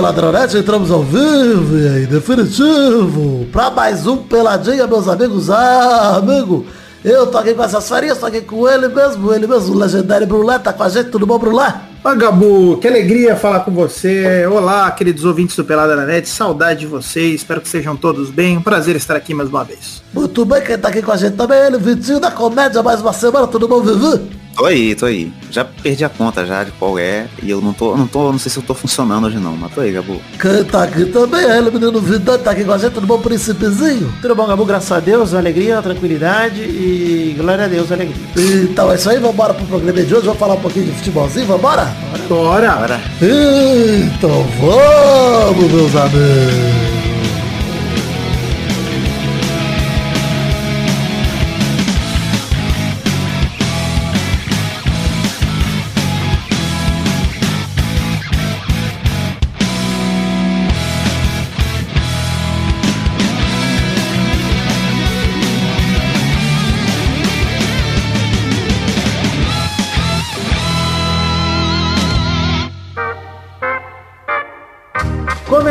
Peladronete, entramos ao vivo e aí, definitivo, pra mais um Peladinha, meus amigos. Ah, amigo, eu tô aqui com essas farinhas, tô aqui com ele mesmo, ele mesmo, o legendário Brulé, tá com a gente, tudo bom, Brulé? Oi, Gabu, que alegria falar com você. Olá, queridos ouvintes do Pelada na Net, saudade de vocês, espero que sejam todos bem. Um prazer estar aqui mais uma vez. Muito bem, quem tá aqui com a gente também é ele, Vitinho da Comédia, mais uma semana, tudo bom, Vivi? Tô aí, tô aí. Já perdi a conta já de qual é. E eu não tô, não tô, não sei se eu tô funcionando hoje não, mas tô aí, Gabu. Quem tá aqui também é ele, menino Vidão, tá aqui com a gente, tudo bom, príncipezinho? Tudo bom, Gabu? Graças a Deus, alegria, tranquilidade e glória a Deus, alegria. Então é isso aí, vambora pro programa de hoje, vamos falar um pouquinho de futebolzinho, vambora? Bora! Bora. Então vamos, meus amigos.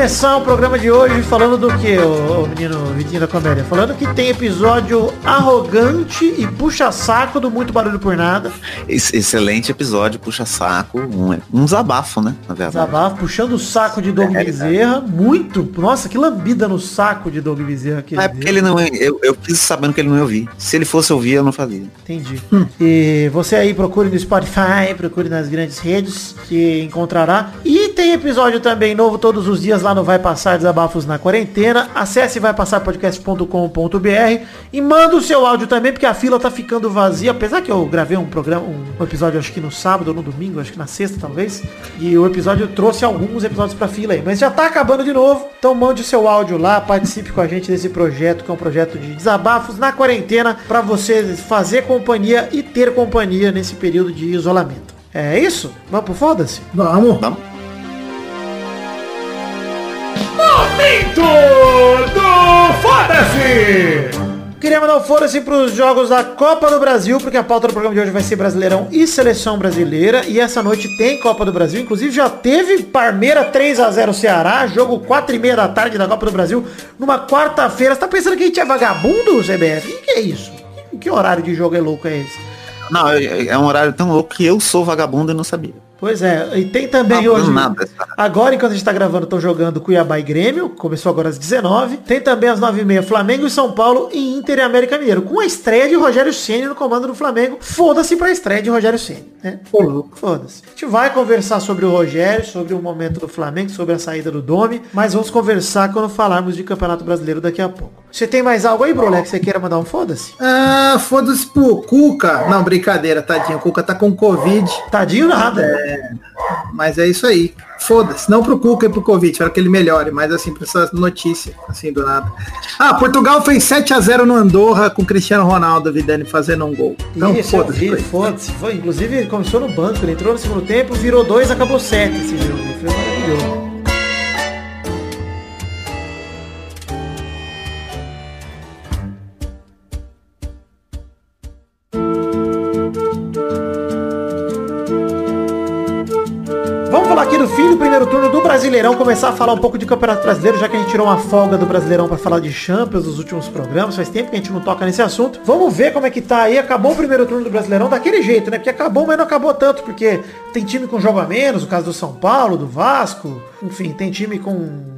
Começar o programa de hoje falando do que, o menino Vitinho da Comédia? Falando que tem episódio arrogante e puxa-saco do Muito Barulho por Nada. Ex- excelente episódio, puxa saco, um, um desabafo, né? Na verdade. Desabafo, puxando o saco de Doug É, Bezerra. Muito. Nossa, que lambida no saco de Doug Bezerra que É porque ele não, eu, eu fiz sabendo que ele não ia ouvir. Se ele fosse ouvir, eu não fazia. Entendi. E você aí procure no Spotify, procure nas grandes redes que encontrará. E tem episódio também novo todos os dias lá no Vai Passar Desabafos na Quarentena. Acesse vaipassarpodcast.com.br e manda o seu áudio também, porque a fila tá ficando vazia. Apesar que eu gravei um programa, um episódio acho que no sábado ou no domingo, acho que na sexta talvez. E o episódio trouxe alguns episódios pra fila aí. Mas já tá acabando de novo. Então mande o seu áudio lá, participe com a gente desse projeto, que é um projeto de desabafos na quarentena, pra você fazer companhia e ter companhia nesse período de isolamento. É isso? Vamos pro foda-se? Vamos! Vamos? Momento do Foda-se! Queria mandar um foda-se pros jogos da Copa do Brasil, porque a pauta do programa de hoje vai ser Brasileirão e Seleção Brasileira. E essa noite tem Copa do Brasil. Inclusive já teve Parmeira 3x0 Ceará, jogo 4 e meia da tarde da Copa do Brasil, numa quarta-feira. Você tá pensando que a gente é vagabundo, CBF? O que é isso? Que, que horário de jogo é louco é esse? Não, é é um horário tão louco que eu sou vagabundo e não sabia. Pois é, e tem também Não, hoje. nada, cara. Agora, enquanto a gente tá gravando, estão jogando Cuiabá e Grêmio. Começou agora às 19. Tem também às 9h30 Flamengo e São Paulo e Inter e América Mineiro. Com a estreia de Rogério Ceni no comando do Flamengo. Foda-se pra estreia de Rogério Ceni, né? Foda-se. A gente vai conversar sobre o Rogério, sobre o momento do Flamengo, sobre a saída do Domi, mas vamos conversar quando falarmos de Campeonato Brasileiro daqui a pouco. Você tem mais algo aí, Brulé, que você queira mandar um foda-se? Ah, foda-se pro Cuca. Não, brincadeira, tadinho. O Cuca tá com Covid, Tadinho nada. Mas é isso aí. Foda-se. Não pro Cuca e pro Covid, espero que ele melhore, mas assim, pra essa notícia, assim, do nada. Ah, Portugal fez 7x0 no Andorra com Cristiano Ronaldo, Vidani, fazendo um gol. Então, foda-se. foda-se. Foi, inclusive, ele começou no banco, ele entrou no segundo tempo, virou dois, acabou sete esse jogo. Foi maravilhoso. Brasileirão, começar a falar um pouco de Campeonato Brasileiro, já que a gente tirou uma folga do Brasileirão para falar de Champions nos últimos programas, faz tempo que a gente não toca nesse assunto. Vamos ver como é que tá aí, acabou o primeiro turno do Brasileirão daquele jeito, né? Porque acabou, mas não acabou tanto, porque tem time com jogo a menos, o caso do São Paulo, do Vasco, enfim, tem time com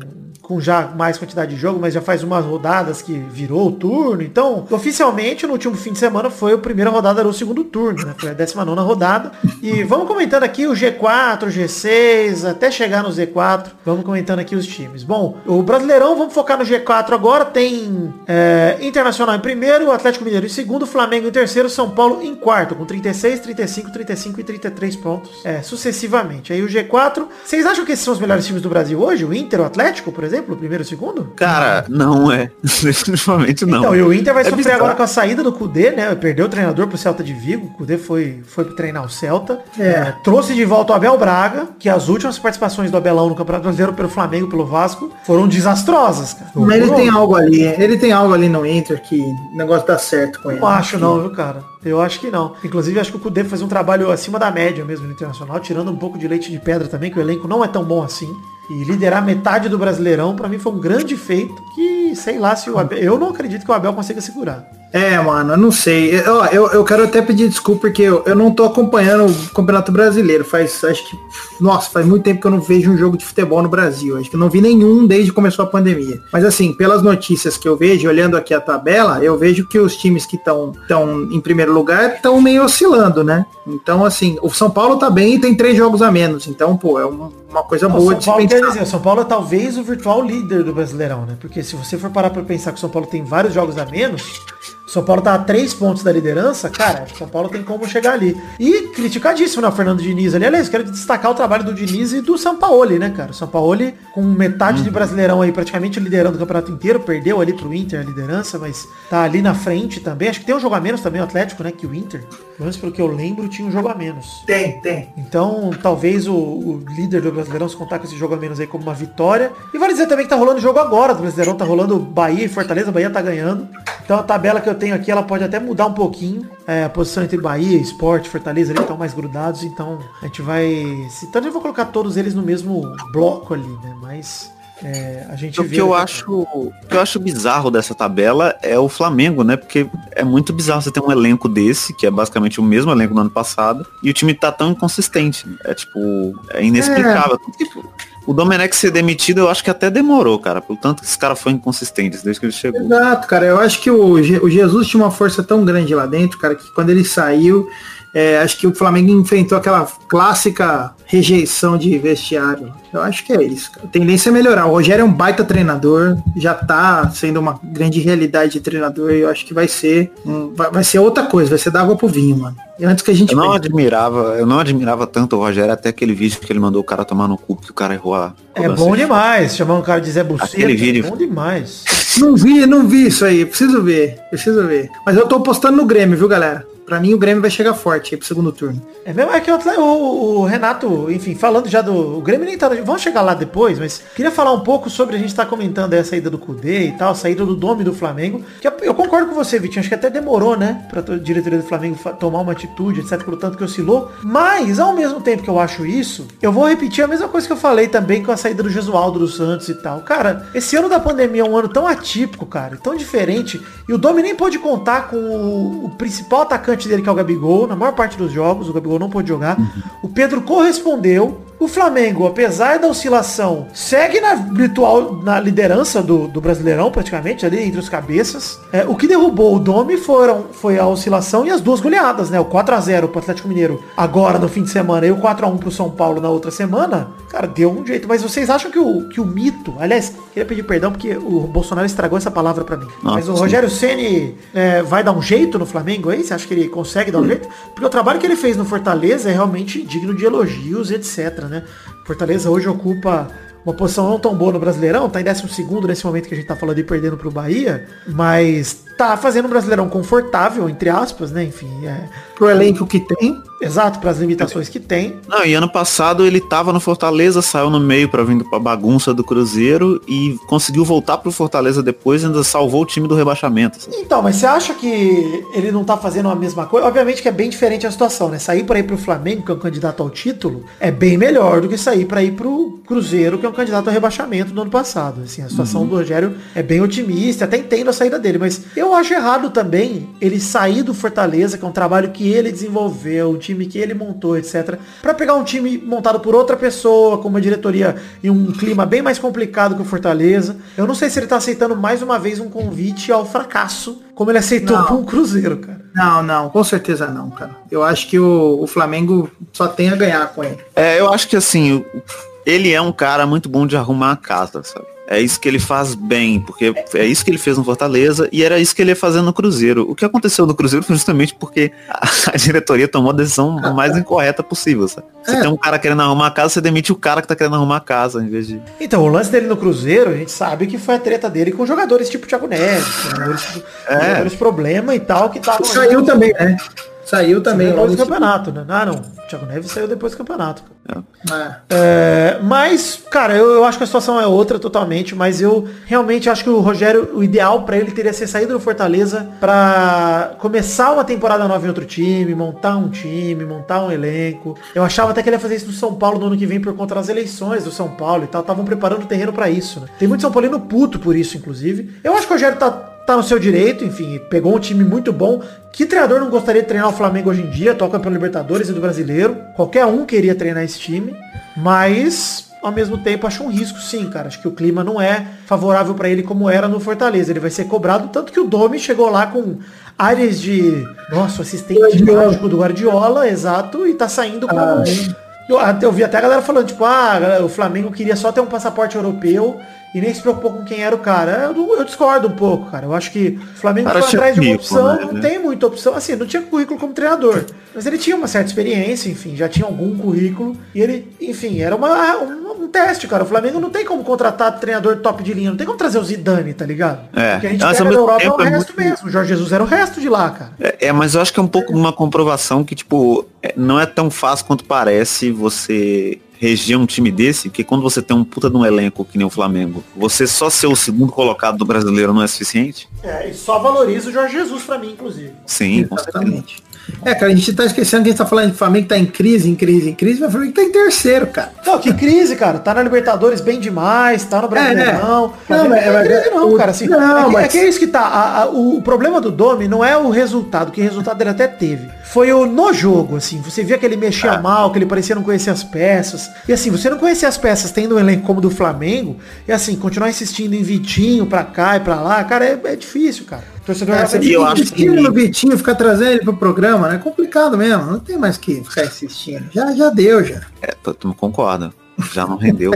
com já mais quantidade de jogo, mas já faz umas rodadas que virou o turno. Então, oficialmente, no último fim de semana foi a primeira rodada do segundo turno, né? Foi a 19 rodada. E vamos comentando aqui o G4, o G6, até chegar no Z4. Vamos comentando aqui os times. Bom, o Brasileirão, vamos focar no G4 agora. Tem é, Internacional em primeiro, Atlético Mineiro em segundo, Flamengo em terceiro, São Paulo em quarto, com 36, 35, 35 e 33 pontos, é, sucessivamente. Aí o G4, vocês acham que esses são os melhores times do Brasil hoje? O Inter, o Atlético, por exemplo, o primeiro e o segundo? Cara, não é. Definitivamente não. Então, e o Inter vai É sofrer bizarro. agora com a saída do Cudê, né? Perdeu o treinador pro Celta de Vigo. O Cudê foi, foi treinar o Celta. É, trouxe de volta o Abel Braga, que as últimas participações do Abelão no Campeonato Brasileiro pelo Flamengo pelo Vasco foram desastrosas, cara. Mas ele tem algo ali, ele tem algo ali no Inter que o negócio dá certo com ele. Não acho não, viu, cara? Eu acho que não. Inclusive, acho que o Cudê faz um trabalho acima da média mesmo no Internacional, tirando um pouco de leite de pedra também, que o elenco não é tão bom assim. E liderar metade do Brasileirão, para mim foi um grande feito que, sei lá, se o Abel, eu não acredito que o Abel consiga segurar. É, mano, eu não sei. Eu, eu, eu quero até pedir desculpa porque eu, eu não tô acompanhando o Campeonato Brasileiro. Faz, acho que, nossa, faz muito tempo que eu não vejo um jogo de futebol no Brasil. Acho que eu não vi nenhum desde que começou a pandemia. Mas assim, pelas notícias que eu vejo, olhando aqui a tabela, eu vejo que os times que estão tão em primeiro lugar estão meio oscilando, né? Então, assim, o São Paulo tá bem e tem três jogos a menos. Então, pô, é uma, uma coisa Não, boa São de Paulo, se quer pensar. dizer, São Paulo é talvez o virtual líder do Brasileirão, né? Porque se você for parar pra pensar que o São Paulo tem vários jogos a menos, o São Paulo tá a três pontos da liderança, cara, São Paulo tem como chegar ali. E criticadíssimo, né, o Fernando Diniz ali. Aliás, quero destacar o trabalho do Diniz e do Sampaoli, né, cara? O Sampaoli, com metade de Brasileirão aí praticamente liderando o campeonato inteiro, perdeu ali pro Inter a liderança, mas tá ali na frente também. Acho que tem um jogo a menos também, o Atlético, né, que o Inter. Pelo menos pelo que eu lembro, tinha um jogo a menos. Tem, tem. Então, talvez o, o líder do Brasileirão se contar com esse jogo a menos aí como uma vitória. E vale dizer também que tá rolando jogo agora do Brasileirão, tá rolando Bahia e Fortaleza, Bahia tá ganhando. Então a tabela que eu tenho aqui, ela pode até mudar um pouquinho. É, a posição entre Bahia, Esporte, Fortaleza, eles estão mais grudados, então a gente vai... Se, então eu vou colocar todos eles no mesmo bloco ali, né? Mas... é, a gente O vê que eu acho, o que eu acho bizarro dessa tabela é o Flamengo, né? Porque é muito bizarro você ter um elenco desse, que é basicamente o mesmo elenco do ano passado, e o time tá tão inconsistente. É tipo, é inexplicável. Tipo, o Domenech ser demitido, eu acho que até demorou, cara. Por tanto que esse cara foi inconsistente desde que ele chegou. Exato, cara. Eu acho que o, o Jesus tinha uma força tão grande lá dentro, cara, que quando ele saiu, é, acho que o Flamengo enfrentou aquela clássica rejeição de vestiário. Eu acho que é isso. Cara. A tendência é melhorar. O Rogério é um baita treinador, já tá sendo uma grande realidade de treinador. E eu acho que vai ser um- vai, vai ser outra coisa, vai ser dar água pro vinho, mano. E antes que a gente Eu não pense- admirava, eu não admirava tanto o Rogério até aquele vídeo que ele mandou o cara tomar no cu, que o cara errou a. É bom de- demais, chamar um cara de Zé Buceta. Aquele vídeo- É bom demais. Não vi, não vi isso aí. Preciso ver. Preciso ver. Mas eu tô postando no Grêmio, viu, galera? Pra mim o Grêmio vai chegar forte aí pro segundo turno. É mesmo, é que o, o- Renato, enfim, falando já do. O Grêmio nem tá. Vamos chegar lá depois, mas queria falar um pouco sobre. A gente tá comentando a saída do Cudê e tal, saída do Dome do Flamengo. Que eu, concordo com você, Vitinho. Acho que até demorou, né? Pra to- diretoria do Flamengo tomar uma atitude, etc. Pelo tanto que oscilou. Mas, ao mesmo tempo que eu acho isso, eu vou repetir a mesma coisa que eu falei também com a saída do Jesualdo dos Santos e tal. Cara, esse ano da pandemia é um ano tão atípico, cara, tão diferente. E o Domi nem pôde contar com o, o principal atacante dele, que é o Gabigol, na maior parte dos jogos. O Gabigol não pôde jogar. O Pedro correspondeu. O Flamengo, apesar da oscilação, segue na virtual na liderança do, do Brasileirão, praticamente, ali entre os cabeças. É, o que derrubou o Domi foram, foi a oscilação e as duas goleadas, né? O 4x0 pro Atlético Mineiro agora no fim de semana e o 4x1 pro São Paulo na outra semana. Cara, deu um jeito. Mas vocês acham que o, que o mito. Aliás, queria pedir perdão porque o Bolsonaro estragou essa palavra pra mim. Nossa, mas o. Rogério Ceni é, vai dar um jeito no Flamengo aí? Você acha que ele consegue dar um jeito? Porque o trabalho que ele fez no Fortaleza é realmente digno de elogios, etc, né? Fortaleza hoje ocupa uma posição não tão boa no Brasileirão, tá em 12 nesse momento que a gente tá falando de perdendo pro Bahia, mas tá fazendo um Brasileirão confortável, entre aspas, né? Enfim, é, Pro elenco que tem. exato, para as limitações que tem. Não, e ano passado ele tava no Fortaleza, saiu no meio pra vindo pra bagunça do Cruzeiro e conseguiu voltar pro Fortaleza depois e ainda salvou o time do rebaixamento. sabe? Então, mas você acha que ele não tá fazendo a mesma coisa? Obviamente que é bem diferente a situação, né? Sair para ir pro Flamengo, que é um candidato ao título, é bem melhor do que sair para ir pro Cruzeiro, que é um candidato ao rebaixamento do ano passado. Assim, a situação do Rogério é bem otimista, até entendo a saída dele, mas eu acho errado também ele sair do Fortaleza, que é um trabalho que ele desenvolveu, um time que ele montou, etc, para pegar um time montado por outra pessoa, com uma diretoria em um clima bem mais complicado que o Fortaleza. Eu não sei se ele tá aceitando mais uma vez um convite ao fracasso, como ele aceitou Não. com o Cruzeiro, cara. Não, não, com certeza não, cara. Eu acho que o, o Flamengo só tem a ganhar com ele. É, eu acho que assim, ele é um cara muito bom de arrumar a casa, sabe? É isso que ele faz bem, porque é isso que ele fez no Fortaleza e era isso que ele ia fazer no Cruzeiro. O que aconteceu no Cruzeiro foi justamente porque a, diretoria tomou a decisão mais incorreta possível, sabe? Você É. tem um cara querendo arrumar a casa, você demite o cara que tá querendo arrumar a casa, em vez de... Então, o lance dele no Cruzeiro, a gente sabe que foi a treta dele com jogadores tipo Thiago Neves, jogadores, tipo, É. jogadores problema e tal, que estavam... Saiu também, né? Saiu também. Depois logo do campeonato, né? Ah, não. O Thiago Neves saiu depois do campeonato. É. É, mas, cara, eu, eu acho que a situação é outra totalmente, mas eu realmente acho que o Rogério, o ideal pra ele teria ser saído do Fortaleza pra começar uma temporada nova em outro time, montar um time, montar um elenco. Eu achava até que ele ia fazer isso no São Paulo no ano que vem por conta das eleições do São Paulo e tal. Estavam preparando o terreno pra isso, né? Tem muito São Paulino puto por isso, inclusive. Eu acho que o Rogério tá tá no seu direito, enfim, pegou um time muito bom. Que treinador não gostaria de treinar o Flamengo hoje em dia? Toca pelo Libertadores e do Brasileiro. Qualquer um queria treinar esse time, mas ao mesmo tempo acho um risco sim, cara. Acho que o clima não é favorável para ele como era no Fortaleza. Ele vai ser cobrado, tanto que o Domi chegou lá com áreas de, nossa, assistente mágico do Guardiola, exato, e tá saindo com Ah, eu, vi até a galera falando, tipo, ah, o Flamengo queria só ter um passaporte europeu e nem se preocupou com quem era o cara. Eu, eu discordo um pouco, cara. Eu acho que o Flamengo Cara, foi atrás de uma opção, né? não tem muita opção. Assim, não tinha currículo como treinador. Mas ele tinha uma certa experiência, enfim, já tinha algum currículo. E ele, enfim, era uma, um, um teste, cara. O Flamengo não tem como contratar treinador top de linha, não tem como trazer o Zidane, tá ligado? É. Porque a gente Mas, pega da Europa é o é resto muito- mesmo. O Jorge Jesus era o resto de lá, cara. É, é, mas eu acho que é um pouco uma comprovação que, tipo, é, não é tão fácil quanto parece você reger um time desse, que quando você tem um puta de um elenco que nem o Flamengo, você só ser o segundo colocado do brasileiro não é suficiente? É, e só valoriza o Jorge Jesus pra mim, inclusive. Sim. Exatamente. É, cara, a gente tá esquecendo que a gente tá falando de Flamengo que tá em crise, em crise, em crise, mas o Flamengo tá em terceiro, cara. Não, que crise, cara. Tá na Libertadores bem demais, tá no Brasileirão. É, Não, não, mas- não, mas- crise não, o- cara. Assim, não, é, que, mas- é que é isso que tá. A- a- o problema do Domi não é o resultado, que resultado ele até teve. Foi o no jogo, assim. Você via que ele mexia mal, que ele parecia não conhecer as peças. E assim, você não conhecer as peças tendo um elenco como o do Flamengo, e assim, continuar insistindo em Vitinho pra cá e pra lá, cara, é, é difícil, cara. O torcedor É, você eu acho que- no Vitinho, ficar trazendo ele pro programa, né? É complicado mesmo. Não tem mais que ficar insistindo. Já, já deu, já. É, tu concorda. Já não rendeu.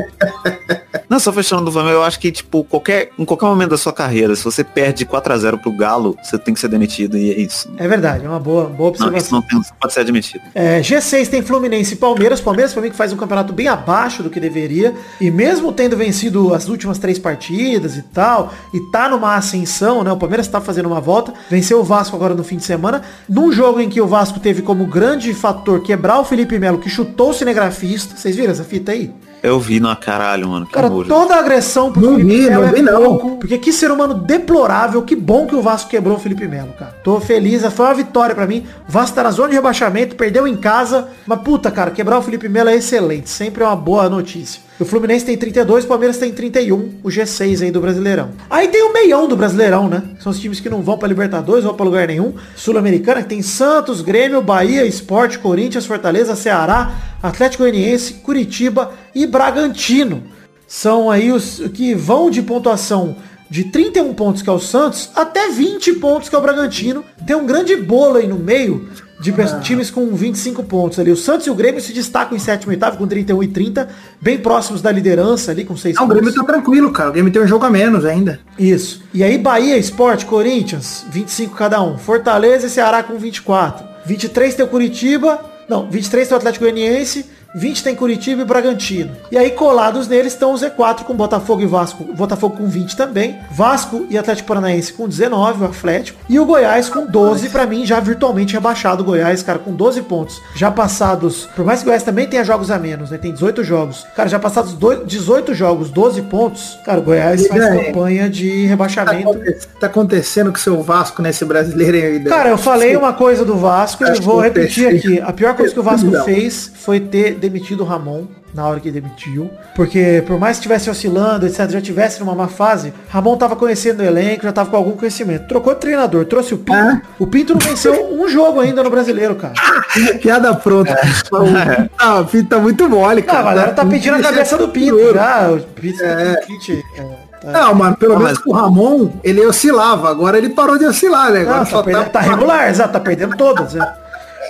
não, só fechando do Flamengo, eu acho que, tipo, qualquer, em qualquer momento da sua carreira, se você perde 4x0 pro Galo, você tem que ser demitido e é isso. É verdade, é uma boa, boa Não, observação. isso não, tem, não pode ser admitido. É, G6 tem Fluminense e Palmeiras. Palmeiras pra mim que faz um campeonato bem abaixo do que deveria. E mesmo tendo vencido as últimas três partidas e tal, e tá numa ascensão, né? O Palmeiras tá fazendo uma volta. Venceu o Vasco agora no fim de semana. Num jogo em que o Vasco teve como grande fator quebrar o Felipe Melo, que chutou o cinegrafista. Vocês viram essa fita aí? Eu vi no caralho, mano. Que Cara, nojo. toda a agressão pro Não vi, não é vi, não. pouco, Porque que ser humano deplorável, que bom que o Vasco quebrou o Felipe Melo, cara. Tô feliz, foi uma vitória pra mim. O Vasco tá na zona de rebaixamento, perdeu em casa. Mas puta, cara, quebrar o Felipe Melo é excelente. Sempre é uma boa notícia. O Fluminense tem 32, o Palmeiras tem 31, o G6 aí do Brasileirão. Aí tem o meião do Brasileirão, né? São os times que não vão pra Libertadores, vão pra lugar nenhum. Sul-Americana, que tem Santos, Grêmio, Bahia, Esporte, Corinthians, Fortaleza, Ceará, Atlético Goianiense, Curitiba e Bragantino. São aí os que vão de pontuação de 31 pontos, que é o Santos, até 20 pontos, que é o Bragantino. Tem um grande bolo aí no meio de pe- times com 25 pontos ali. O Santos e o Grêmio se destacam em sétimo e oitavo com 31 e 30, bem próximos da liderança ali com 6 Não, o pontos. Grêmio tá tranquilo, cara. O Grêmio tem um jogo a menos ainda. Isso. E aí Bahia, Esporte, Corinthians, 25 cada um. Fortaleza e Ceará com 24. 23 tem o Curitiba. Não, 23 tem o Atlético Goianiense. 20 tem Curitiba e Bragantino. E aí colados neles estão o Z4 com Botafogo e Vasco. Botafogo com 20 também. Vasco e Atlético Paranaense com 19, o Atlético. E o Goiás com 12, pra mim já virtualmente rebaixado o Goiás, cara, com 12 pontos. Já passados, por mais que o Goiás também tenha jogos a menos, né? Tem 18 jogos. Cara, já passados dois- 18 jogos, 12 pontos. Cara, o Goiás faz É. campanha de Tá, rebaixamento. aconte- tá acontecendo com o seu Vasco nesse brasileiro ainda. Cara, eu falei uma coisa do Vasco e vou repetir aqui. A pior coisa que o Vasco fez foi ter demitido o Ramon na hora que demitiu. Porque por mais que estivesse oscilando, etc, já tivesse numa má fase, Ramon tava conhecendo o elenco, já tava com algum conhecimento. Trocou de treinador, trouxe o Pinto. É. O Pinto não venceu um jogo ainda no brasileiro, cara. Piada pronta. O Pinto tá- o Pinto tá muito mole, Ah, cara. a galera tá pedindo a cabeça do Pinto já. O Pinto, Pinto, é, tá- Não, mano, pelo Não, menos mas- com o Ramon, ele oscilava. Agora ele parou de oscilar, né? Agora Não, tá, perdendo, tá regular, exato, tá perdendo todas. né?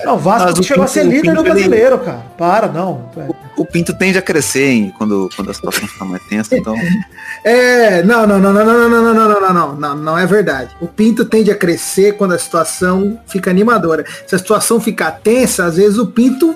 Não, o Vasco Mas o chegou a ser Pinto- o líder no Pinto, ele- brasileiro, cara. Para, não. É. O Pinto tende a crescer hein, quando, quando a situação fica mais tensa, então. É, não, não, não, não, não, não, não, não, não, não, não, não, não é verdade. O Pinto tende a crescer quando a situação fica animadora. Se a situação ficar tensa, às vezes o Pinto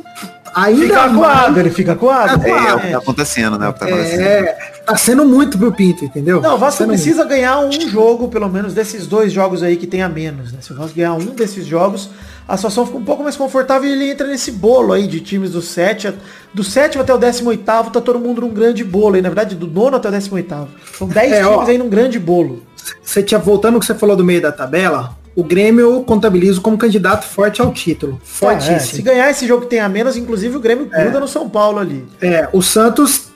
ainda Fica ele fica acuado. É, é o que tá acontecendo, né? O que tá acontecendo. É, tá sendo muito pro Pinto, entendeu? Não, o Vasco Tá precisa ganhar um jogo, pelo menos, desses dois jogos aí que tem a menos, né? Se o Vasco ganhar um desses jogos, a situação fica um pouco mais confortável e ele entra nesse bolo aí de times do 7, do sétimo até o 18 tá todo mundo num grande bolo aí, na verdade do nono até o 18 São 10 é, times ó, aí num grande bolo. Você tinha voltando o que você falou do meio da tabela, o Grêmio eu contabilizo como candidato forte ao título. Fortíssimo. Ah, é. Se ganhar esse jogo que tem a menos, inclusive o Grêmio gruda é. no São Paulo ali. É, o Santos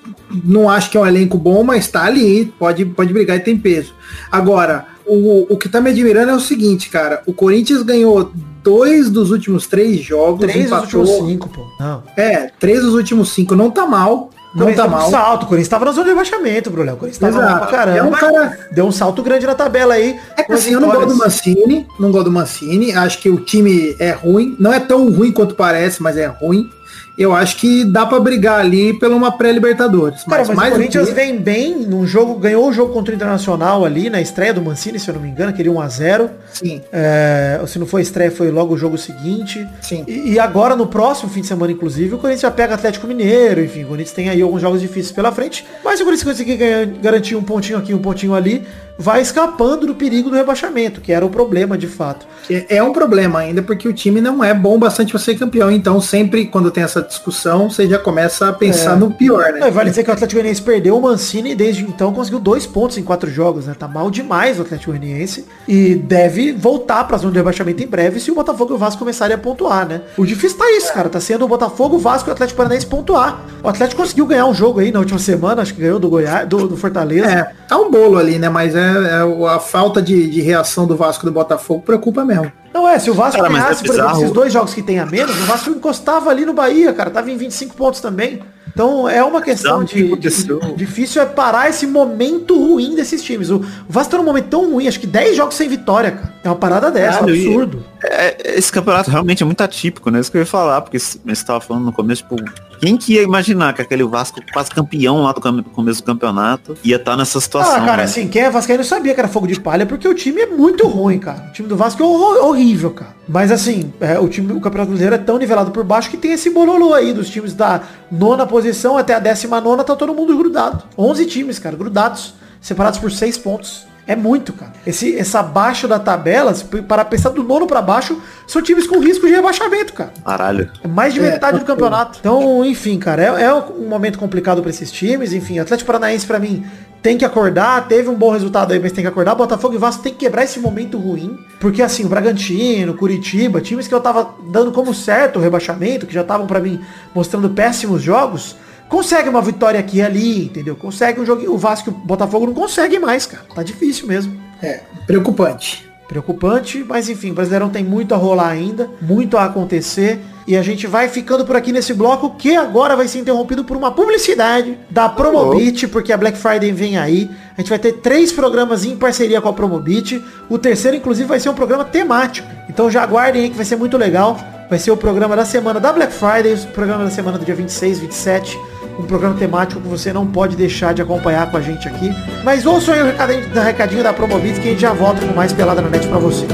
não acho que é um elenco bom, mas tá ali, pode, pode brigar e tem peso. Agora, o, o que tá me admirando é o seguinte, cara. O Corinthians ganhou dois dos últimos três jogos. Três empatou, dos últimos cinco, pô. Não. É, três dos últimos cinco. Não tá mal. Não tá mal. Um salto. O Corinthians tava na zona de rebaixamento, Bruno. O Corinthians tava Exato. mal pra caramba. É um cara... Deu um salto grande na tabela aí. É que assim, eu não gosto do Mancini. Não gosto do Mancini. Acho que o time é ruim. Não é tão ruim quanto parece, mas é ruim eu acho que dá para brigar ali pela uma pré-libertadores. Mas, mas mais o Corinthians que... vem bem num jogo, ganhou o jogo contra o Internacional ali na estreia do Mancini, se eu não me engano, queria 1 a 0 Sim. É, se não foi estreia, foi logo o jogo seguinte. Sim. E, e, agora, no próximo fim de semana, inclusive, o Corinthians já pega Atlético Mineiro, enfim, o Corinthians tem aí alguns jogos difíceis pela frente. Mas se o Corinthians conseguir ganhar, garantir um pontinho aqui, um pontinho ali, vai escapando do perigo do rebaixamento, que era o problema de fato. É um problema ainda, porque o time não é bom bastante para ser campeão. Então, sempre quando tem essa discussão, você já começa a pensar é. no pior, né? Não, vale dizer que o Atlético Goianiense perdeu o Mancini e desde então conseguiu dois pontos em quatro jogos, né? Tá mal demais o Atlético Goianiense e deve voltar para zona de rebaixamento em breve se o Botafogo e o Vasco começarem a pontuar, né? O difícil tá isso, cara. Tá sendo o Botafogo, o Vasco e o Atlético Paranaense pontuar. O Atlético conseguiu ganhar um jogo aí na última semana, acho que ganhou do Goiás, do, do Fortaleza. É, tá um bolo ali, né? Mas é, é a falta de, de reação do Vasco e do Botafogo preocupa mesmo. Não é, se o Vasco cara, ganhasse, é por exemplo, esses dois jogos que tem a menos, o Vasco encostava ali no Bahia, cara. Tava em 25 pontos também. Então é uma questão de, de, difícil é parar esse momento ruim desses times. O Vasco tá num momento tão ruim, acho que 10 jogos sem vitória, cara. É uma parada dessa, é um absurdo. É, esse campeonato realmente é muito atípico, né? Isso que eu ia falar, porque você estava falando no começo, tipo, quem que ia imaginar que aquele Vasco quase campeão lá do começo do campeonato ia estar tá nessa situação? Ah, cara, né? assim, quem é Vascaíno sabia que era fogo de palha, porque o time é muito ruim, cara. O time do Vasco é horrível, cara. Mas assim, é, o time do Campeonato Brasileiro é tão nivelado por baixo que tem esse bololô aí dos times da nona posição até a décima nona, tá todo mundo grudado. 11 times, cara, grudados, separados por 6 pontos. É muito, cara. Esse, essa abaixo da tabela, para pensar do nono para baixo, são times com risco de rebaixamento, cara. Caralho. É mais de metade é, do campeonato. Então, enfim, cara, é, é um momento complicado para esses times. Enfim, Atlético Paranaense para mim tem que acordar, teve um bom resultado aí, mas tem que acordar. Botafogo e Vasco tem que quebrar esse momento ruim. Porque assim, o Bragantino, Curitiba, times que eu tava dando como certo o rebaixamento, que já estavam para mim mostrando péssimos jogos, consegue uma vitória aqui e ali, entendeu? Consegue um jogo. O Vasco e o Botafogo não consegue mais, cara. Tá difícil mesmo. É, preocupante. Preocupante, mas enfim, o Brasileirão tem muito a rolar ainda, muito a acontecer. E a gente vai ficando por aqui nesse bloco que agora vai ser interrompido por uma publicidade da Promobit, porque a Black Friday vem aí. A gente vai ter três programas em parceria com a Promobit. O terceiro, inclusive, vai ser um programa temático. Então já aguardem aí que vai ser muito legal. Vai ser o programa da semana da Black Friday, o programa da semana do dia 26, 27 um programa temático que você não pode deixar de acompanhar com a gente aqui. Mas ouçam aí o recadinho, o recadinho da Promobit que a gente já volta com mais pelada na net pra você.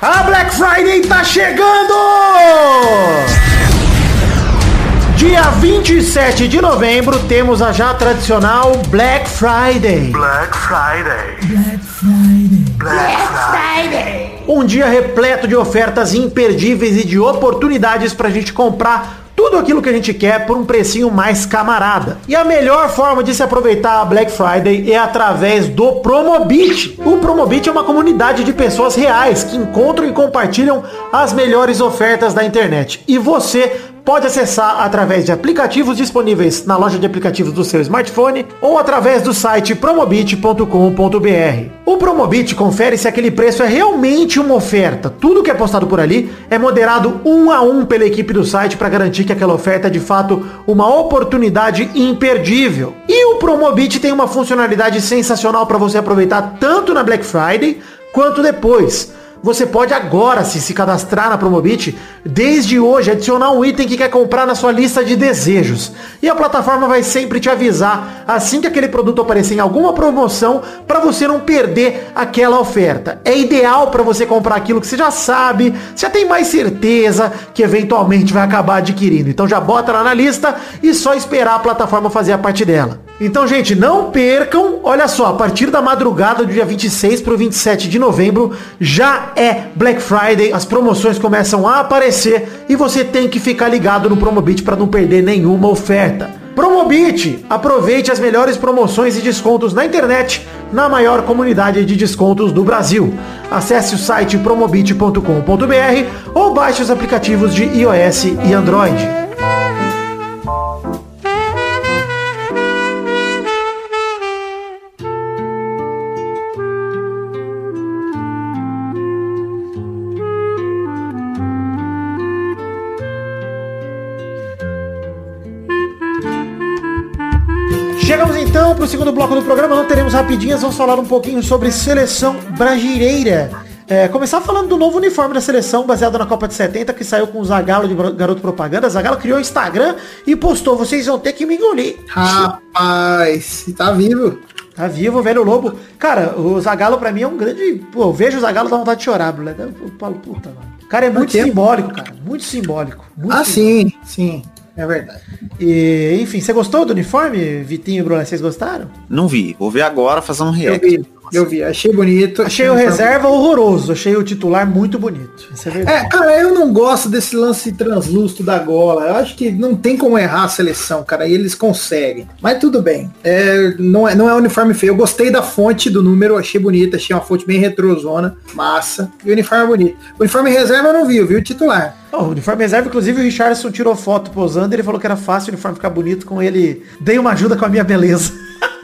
A Black Friday tá chegando! Dia 27 de novembro temos a já tradicional Black Friday. Black Friday. Black Friday. Black Friday. Um dia repleto de ofertas imperdíveis e de oportunidades pra gente comprar tudo aquilo que a gente quer por um precinho mais camarada. E a melhor forma de se aproveitar a Black Friday é através do Promobit. O Promobit é uma comunidade de pessoas reais que encontram e compartilham as melhores ofertas da internet. E você pode acessar através de aplicativos disponíveis na loja de aplicativos do seu smartphone ou através do site promobit.com.br. O Promobit confere se aquele preço é realmente uma oferta. Tudo que é postado por ali é moderado um a um pela equipe do site para garantir que aquela oferta é de fato uma oportunidade imperdível. E o Promobit tem uma funcionalidade sensacional para você aproveitar tanto na Black Friday quanto depois. Você pode agora se, se cadastrar na Promobit, desde hoje, adicionar um item que quer comprar na sua lista de desejos. E a plataforma vai sempre te avisar assim que aquele produto aparecer em alguma promoção para você não perder aquela oferta. É ideal para você comprar aquilo que você já sabe, já tem mais certeza que eventualmente vai acabar adquirindo. Então já bota lá na lista e só esperar a plataforma fazer a parte dela. Então, gente, não percam. Olha só, a partir da madrugada do dia 26 para o 27 de novembro já é Black Friday. As promoções começam a aparecer e você tem que ficar ligado no Promobit para não perder nenhuma oferta. Promobit, aproveite as melhores promoções e descontos na internet na maior comunidade de descontos do Brasil. Acesse o site promobit.com.br ou baixe os aplicativos de iOS e Android. Então para o segundo bloco do programa, não teremos rapidinhas, vamos falar um pouquinho sobre seleção brasileira. É, começar falando do novo uniforme da seleção, baseado na Copa de 70, que saiu com o Zagalo de garoto propaganda. Zagalo criou o Instagram e postou, vocês vão ter que me engolir. Rapaz, tá vivo. Tá vivo, velho lobo. Cara, o Zagalo pra mim é um grande. Pô, eu vejo o Zagalo dá vontade de chorar, Bruno. Eu falo, puta, mano. O cara é muito simbólico, cara. Muito simbólico. Muito ah, simbólico. sim, sim. É verdade. E, enfim, você gostou do uniforme, Vitinho e Bruno? Vocês gostaram? Não vi. Vou ver agora, fazer um react. Eu vi. Achei bonito. Achei o reserva horroroso. Achei o titular muito bonito. É. É, cara, eu não gosto desse lance translúcido da gola. Eu acho que não tem como errar a seleção, cara. E eles conseguem. Mas tudo bem. É, não, é, não é uniforme feio. Eu gostei da fonte do número. Achei bonita. Achei uma fonte bem retrosona. Massa. E o uniforme é bonito. O uniforme reserva eu não vi. Eu vi o titular. Oh, o uniforme reserva, inclusive o Richardson tirou foto posando, ele falou que era fácil o uniforme ficar bonito com ele. Dei uma ajuda com a minha beleza.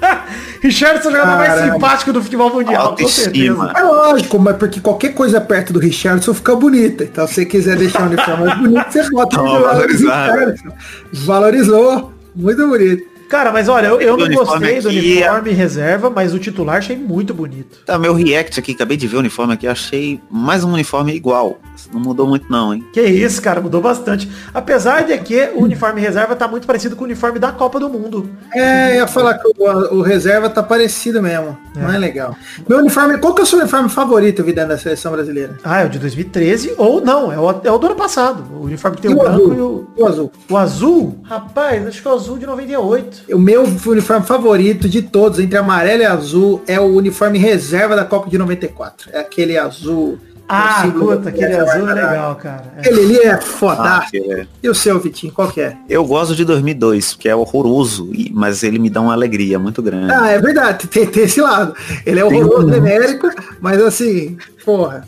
Richardson é o jogador mais simpático do futebol mundial, com certeza. É lógico, mas porque qualquer coisa perto do Richardson fica bonita. Então se você quiser deixar o uniforme mais bonito, você bota o. Valorizou. Muito bonito. Cara, mas olha, eu, eu não gostei do uniforme reserva, mas o titular achei muito bonito. Tá, meu react aqui, acabei de ver o uniforme aqui, achei mais um uniforme igual. Não mudou muito não, hein? Que isso, cara, mudou bastante. Apesar de que o uniforme reserva tá muito parecido com o uniforme da Copa do Mundo. É, ia falar que o, o reserva tá parecido mesmo. É. Não é legal. Meu uniforme, qual que é o seu uniforme favorito, vida da seleção brasileira? Ah, é o de 2013 ou não, é o, é o do ano passado. O uniforme que tem e o, o branco azul? e o... o azul. O azul? Rapaz, acho que é o azul de 98. O meu uniforme favorito de todos, entre amarelo e azul, é o uniforme reserva da Copa de 94. É aquele azul ah, puta, aquele azul é legal, cara. É. Aquele ali é foda. Ah, é. E o seu, Vitinho, qual que é? Eu gosto de 2002, que é horroroso, mas ele me dá uma alegria muito grande. Ah, é verdade, tem, tem esse lado. Ele é horroroso, genérico, mas assim, porra.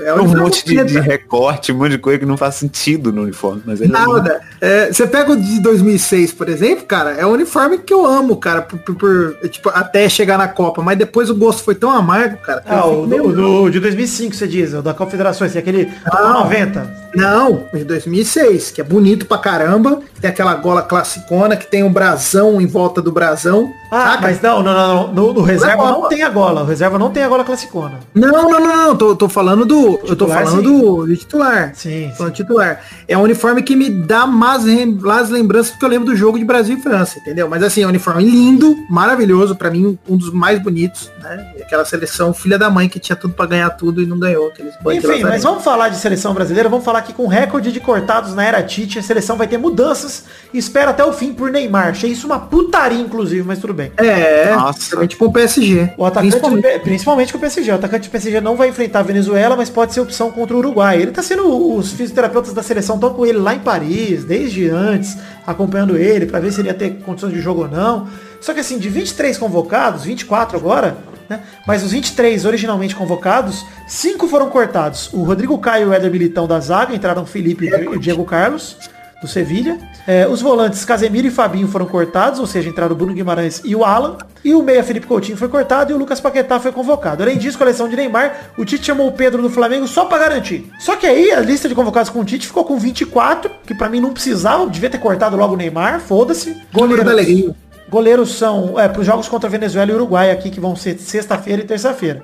É um monte de, de, recorte, um monte de coisa que não faz sentido no uniforme. Mas é Nada. É, você pega o de 2006, por exemplo, cara, é um uniforme que eu amo, cara, por, por, por, tipo, até chegar na Copa. Mas depois o gosto foi tão amargo, cara. Ah, o do, do, de 2005, você diz, o da Confederações, é aquele ah, 90. Não, de 2006, que é bonito pra caramba. Tem aquela gola classicona, que tem um brasão em volta do brasão. Ah, saca? mas não, não, não, no, no reserva não, não tem a gola. O reserva não tem a gola classicona. Não, não, não, não. Tô, tô falando do. Titular, eu tô falando do, do, titular. Sim. Falando sim. titular. É um uniforme que me dá mais, mais lembranças porque eu lembro do jogo de Brasil e França, entendeu? Mas assim, é um uniforme lindo, maravilhoso, para mim, um dos mais bonitos, né? Aquela seleção filha da mãe que tinha tudo para ganhar tudo e não ganhou. Aqueles Enfim, mas vamos falar de seleção brasileira, vamos falar aqui com recorde de cortados na era Tite. A seleção vai ter mudanças e espera até o fim por Neymar. Achei isso uma putaria, inclusive, mas tudo bem. É, principalmente com o PSG. O atacante, principalmente... principalmente com o PSG. O atacante do PSG não vai enfrentar a Venezuela, mas pode ser opção contra o Uruguai. Ele tá sendo, os fisioterapeutas da seleção estão com ele lá em Paris, desde antes, acompanhando ele, para ver se ele ia ter condições de jogo ou não. Só que assim, de 23 convocados, 24 agora, né? Mas os 23 originalmente convocados, cinco foram cortados. O Rodrigo Caio e o Éder Militão da zaga, entraram Felipe e o Diego Carlos, do Sevilha. É, os volantes Casemiro e Fabinho foram cortados, ou seja, entraram o Bruno Guimarães e o Alan. E o meia Felipe Coutinho foi cortado e o Lucas Paquetá foi convocado. Além disso, coleção de Neymar, o Tite chamou o Pedro do Flamengo só para garantir. Só que aí a lista de convocados com o Tite ficou com 24, que para mim não precisava, devia ter cortado logo o Neymar, foda-se. Goleiro da Alegria. Goleiros são, é, para os jogos contra Venezuela e Uruguai aqui, que vão ser sexta-feira e terça-feira.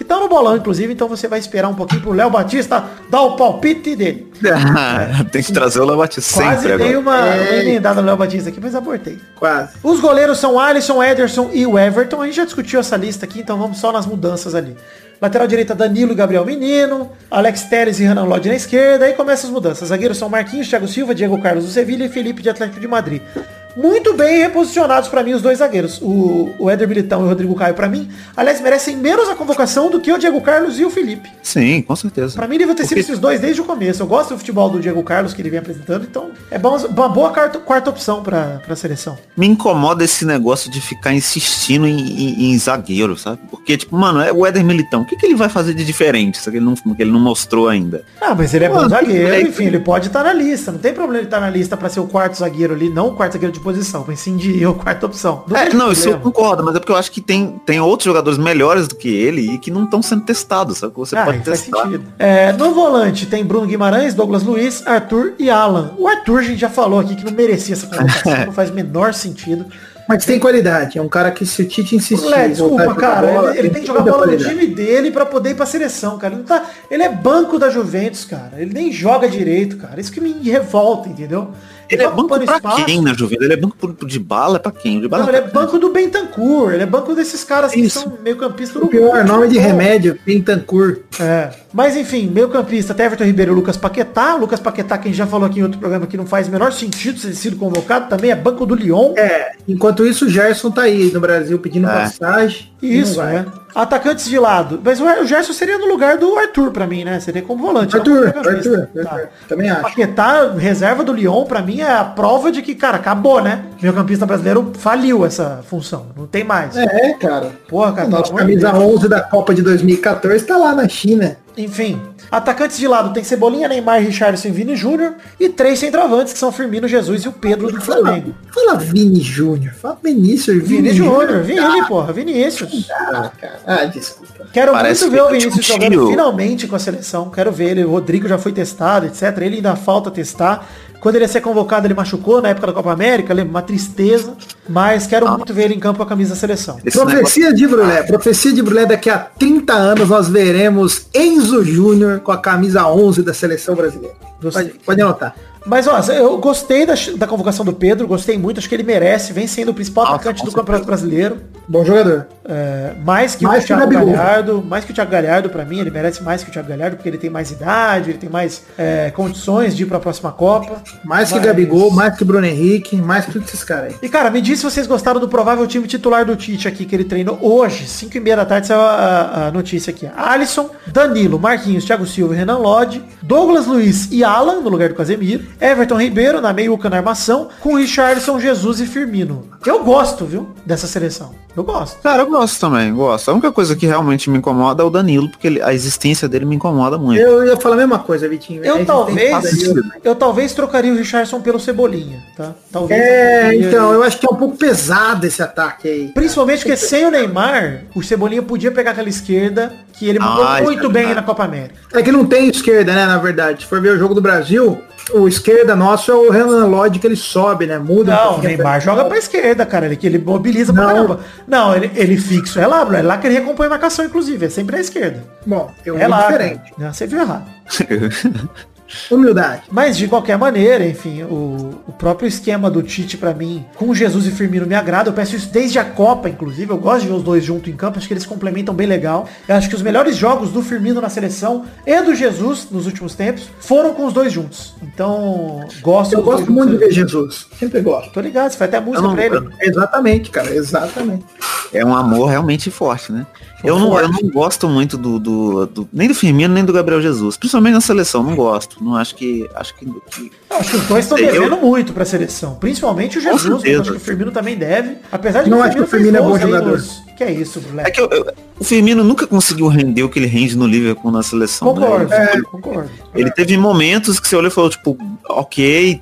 Que tá no bolão, inclusive, então você vai esperar um pouquinho pro Léo Batista dar o palpite dele. Tem que trazer o Léo Batista Quase sempre dei agora. uma, uma emendada no Léo Batista aqui, mas abortei. Quase. Os goleiros são Alisson, Ederson e o Everton. A gente já discutiu essa lista aqui, então vamos só nas mudanças ali. Lateral direita, Danilo e Gabriel Menino. Alex Teres e Renan Lodge na esquerda. Aí começam as mudanças. Zagueiros são Marquinhos, Thiago Silva, Diego Carlos do Sevilha e Felipe de Atlético de Madrid. Muito bem reposicionados pra mim os dois zagueiros. O, o Éder Militão e o Rodrigo Caio pra mim, aliás, merecem menos a convocação do que o Diego Carlos e o Felipe. Sim, com certeza. Pra mim devia ter sido Porque- esses dois desde o começo. Eu gosto do futebol do Diego Carlos que ele vem apresentando, então é bom- uma boa quarta, quarta opção pra, pra seleção. Me incomoda esse negócio de ficar insistindo em, em- em zagueiro, sabe? Porque, tipo, mano, é o Éder Militão. O que, que ele vai fazer de diferente? Isso que ele não, que ele não mostrou ainda. Ah, mas ele é bom Mano, zagueiro, é- enfim, ele pode estar na lista. Não tem problema ele estar na lista pra ser o quarto zagueiro ali, não o quarto zagueiro de posição, mas sim de quarta opção. É, vejo não, isso eu concordo, mas é porque eu acho que tem, tem outros jogadores melhores do que ele e que não estão sendo testados, sabe? Que Você Ah, pode faz testar. sentido. É, no volante tem Bruno Guimarães, Douglas Luiz, Arthur e Alan. O Arthur a gente já falou aqui que não merecia essa convocação, não faz o menor sentido. Mas tem qualidade. É um cara que se o Tite insistir. Lé, desculpa, cara. bola, ele, ele tem que jogar bola no time dele pra poder ir pra seleção, cara. Ele, não tá, ele é banco da Juventus, cara. Ele nem joga direito, cara. Isso que me revolta, entendeu? Ele é tá banco ocupando pra espaço. quem na Juventus? Ele é banco de bala, é pra quem? De bala Não, é ele é banco do Bentancur, ele é banco desses caras que Isso. são meio campistas O pior nome de remédio, Pintancourt. É. Mas enfim, meio campista, até Everton Ribeiro e Lucas Paquetá. Lucas Paquetá, quem já falou aqui em outro programa que não faz o menor sentido ter sido convocado, também é banco do Lyon. É, enquanto isso o Gerson tá aí no Brasil pedindo É. passagem. e Isso, né? Atacantes de lado. Mas o Gerson seria no lugar do Arthur pra mim, né? Seria como volante. como Arthur. Arthur, Tá. Arthur. Também acho. Paquetá, reserva do Lyon, pra mim é a prova de que, cara, acabou, né? Meio campista brasileiro faliu essa função. Não tem mais. É, cara. Porra, cara. Nossa camisa Deus. 11 da Copa de 2014 tá lá na China. Enfim, atacantes de lado tem Cebolinha, Neymar, Richardson e Vini Júnior. E três centroavantes, que são Firmino, Jesus e o Pedro do Fala, Flamengo. fala Vini Júnior. Fala Vinícius Vini, Vini Júnior, Vini, porra, Vinícius. Ah, cara. Ah, desculpa. Quero Parece muito ver o Vinícius jogando finalmente com a seleção. Quero ver ele. O Rodrigo já foi testado, etc. Ele ainda falta testar. Quando ele ia ser convocado, ele machucou na época da Copa América, lembra? Uma tristeza. Mas quero Ah. muito ver ele em campo com a camisa da seleção. Esse negócio- Profecia de Brulé. Profecia de Brulé, daqui a 30 anos nós veremos Enzo Júnior com a camisa 11 da seleção brasileira. Pode, pode anotar. Mas, ó, eu gostei da, da convocação do Pedro, gostei muito, acho que ele merece, vem sendo o principal Nossa, atacante com do Campeonato Brasileiro. Bom jogador. É, mais que Mais o que Thiago Gabigol. Galhardo, mais que o Thiago Galhardo pra mim, ele merece mais que o Thiago Galhardo, porque ele tem mais idade, ele tem mais é, condições de ir pra próxima Copa. Mais que Mas- Gabigol, mais que Bruno Henrique, mais que todos esses caras aí. E cara, me diz se vocês gostaram do provável time titular do Tite aqui, que ele treinou hoje, 5 e meia da tarde, saiu a, a notícia aqui. Alisson, Danilo, Marquinhos, Thiago Silva e Renan Lodge, Douglas Luiz e Alan, no lugar do Casemiro, Everton Ribeiro na meiuca na armação, com Richardson, Jesus e Firmino. Eu gosto, viu, dessa seleção. Eu gosto. Cara, eu gosto também, gosto. A única coisa que realmente me incomoda é o Danilo, porque ele- a existência dele me incomoda muito. Eu ia falar a mesma coisa, Vitinho. Eu talvez, dele. eu talvez trocaria o Richardson pelo Cebolinha, tá? Talvez. É, então, eu acho que é um pouco pesado esse ataque aí. Principalmente porque sem o Neymar, o Cebolinha podia pegar aquela esquerda que ele mandou Ah, muito é bem na Copa América. É que não tem esquerda, né, na verdade. Se for ver o jogo do Brasil, o esquerda nosso é o Renan Lodge que ele sobe, né? Muda. um Não, o Neymar perna. joga pra esquerda, cara. Ele, que ele mobiliza pra Não. caramba. Não, ele, ele fixo é lá, Bruno. É lá que ele recompõe a marcação, inclusive. É sempre à esquerda. Bom, eu É lá. diferente. cara. Não, Você viu errado. Humildade. Mas de qualquer maneira, enfim, o, o próprio esquema do Tite pra mim, com Jesus e Firmino me agrada. Eu peço isso desde a Copa, inclusive. Eu gosto de ver os dois juntos em campo. Acho que eles complementam bem legal. Eu acho que os melhores jogos do Firmino na seleção e do Jesus nos últimos tempos foram com os dois juntos. Então, gosto Eu gosto muito de ver Jesus. Sempre gosto. Tô ligado, você vai até a música não- pra ele. Exatamente, cara. Exatamente. É um amor realmente forte, né? Eu não, eu não gosto muito do, do, do- nem do Firmino, nem do Gabriel Jesus. Principalmente na seleção, não gosto. Não acho que. Acho que, que- Eu acho que os dois estão Eu- devendo muito pra seleção. Principalmente o Jesus. Eu acho que o Firmino também deve. Apesar de Não que acho que o Firmino é bom jogador. nos- Que é isso, É moleque. que eu- eu- o Firmino nunca conseguiu render o que ele rende no Liverpool na seleção. né? Concordo, Ele- concordo. Ele teve momentos que você olhou e falou, tipo, ok,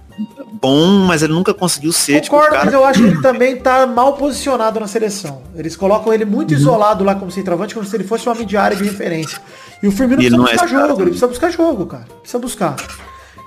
bom, mas ele nunca conseguiu ser, tipo, o Concordo, mas cara. eu acho que ele também tá mal posicionado na seleção. Eles colocam ele muito Uhum. isolado lá como centroavante, como se ele fosse uma midiária de referência. E o Firmino E precisa ele não é buscar cara jogo, ele precisa buscar jogo, cara. Precisa buscar.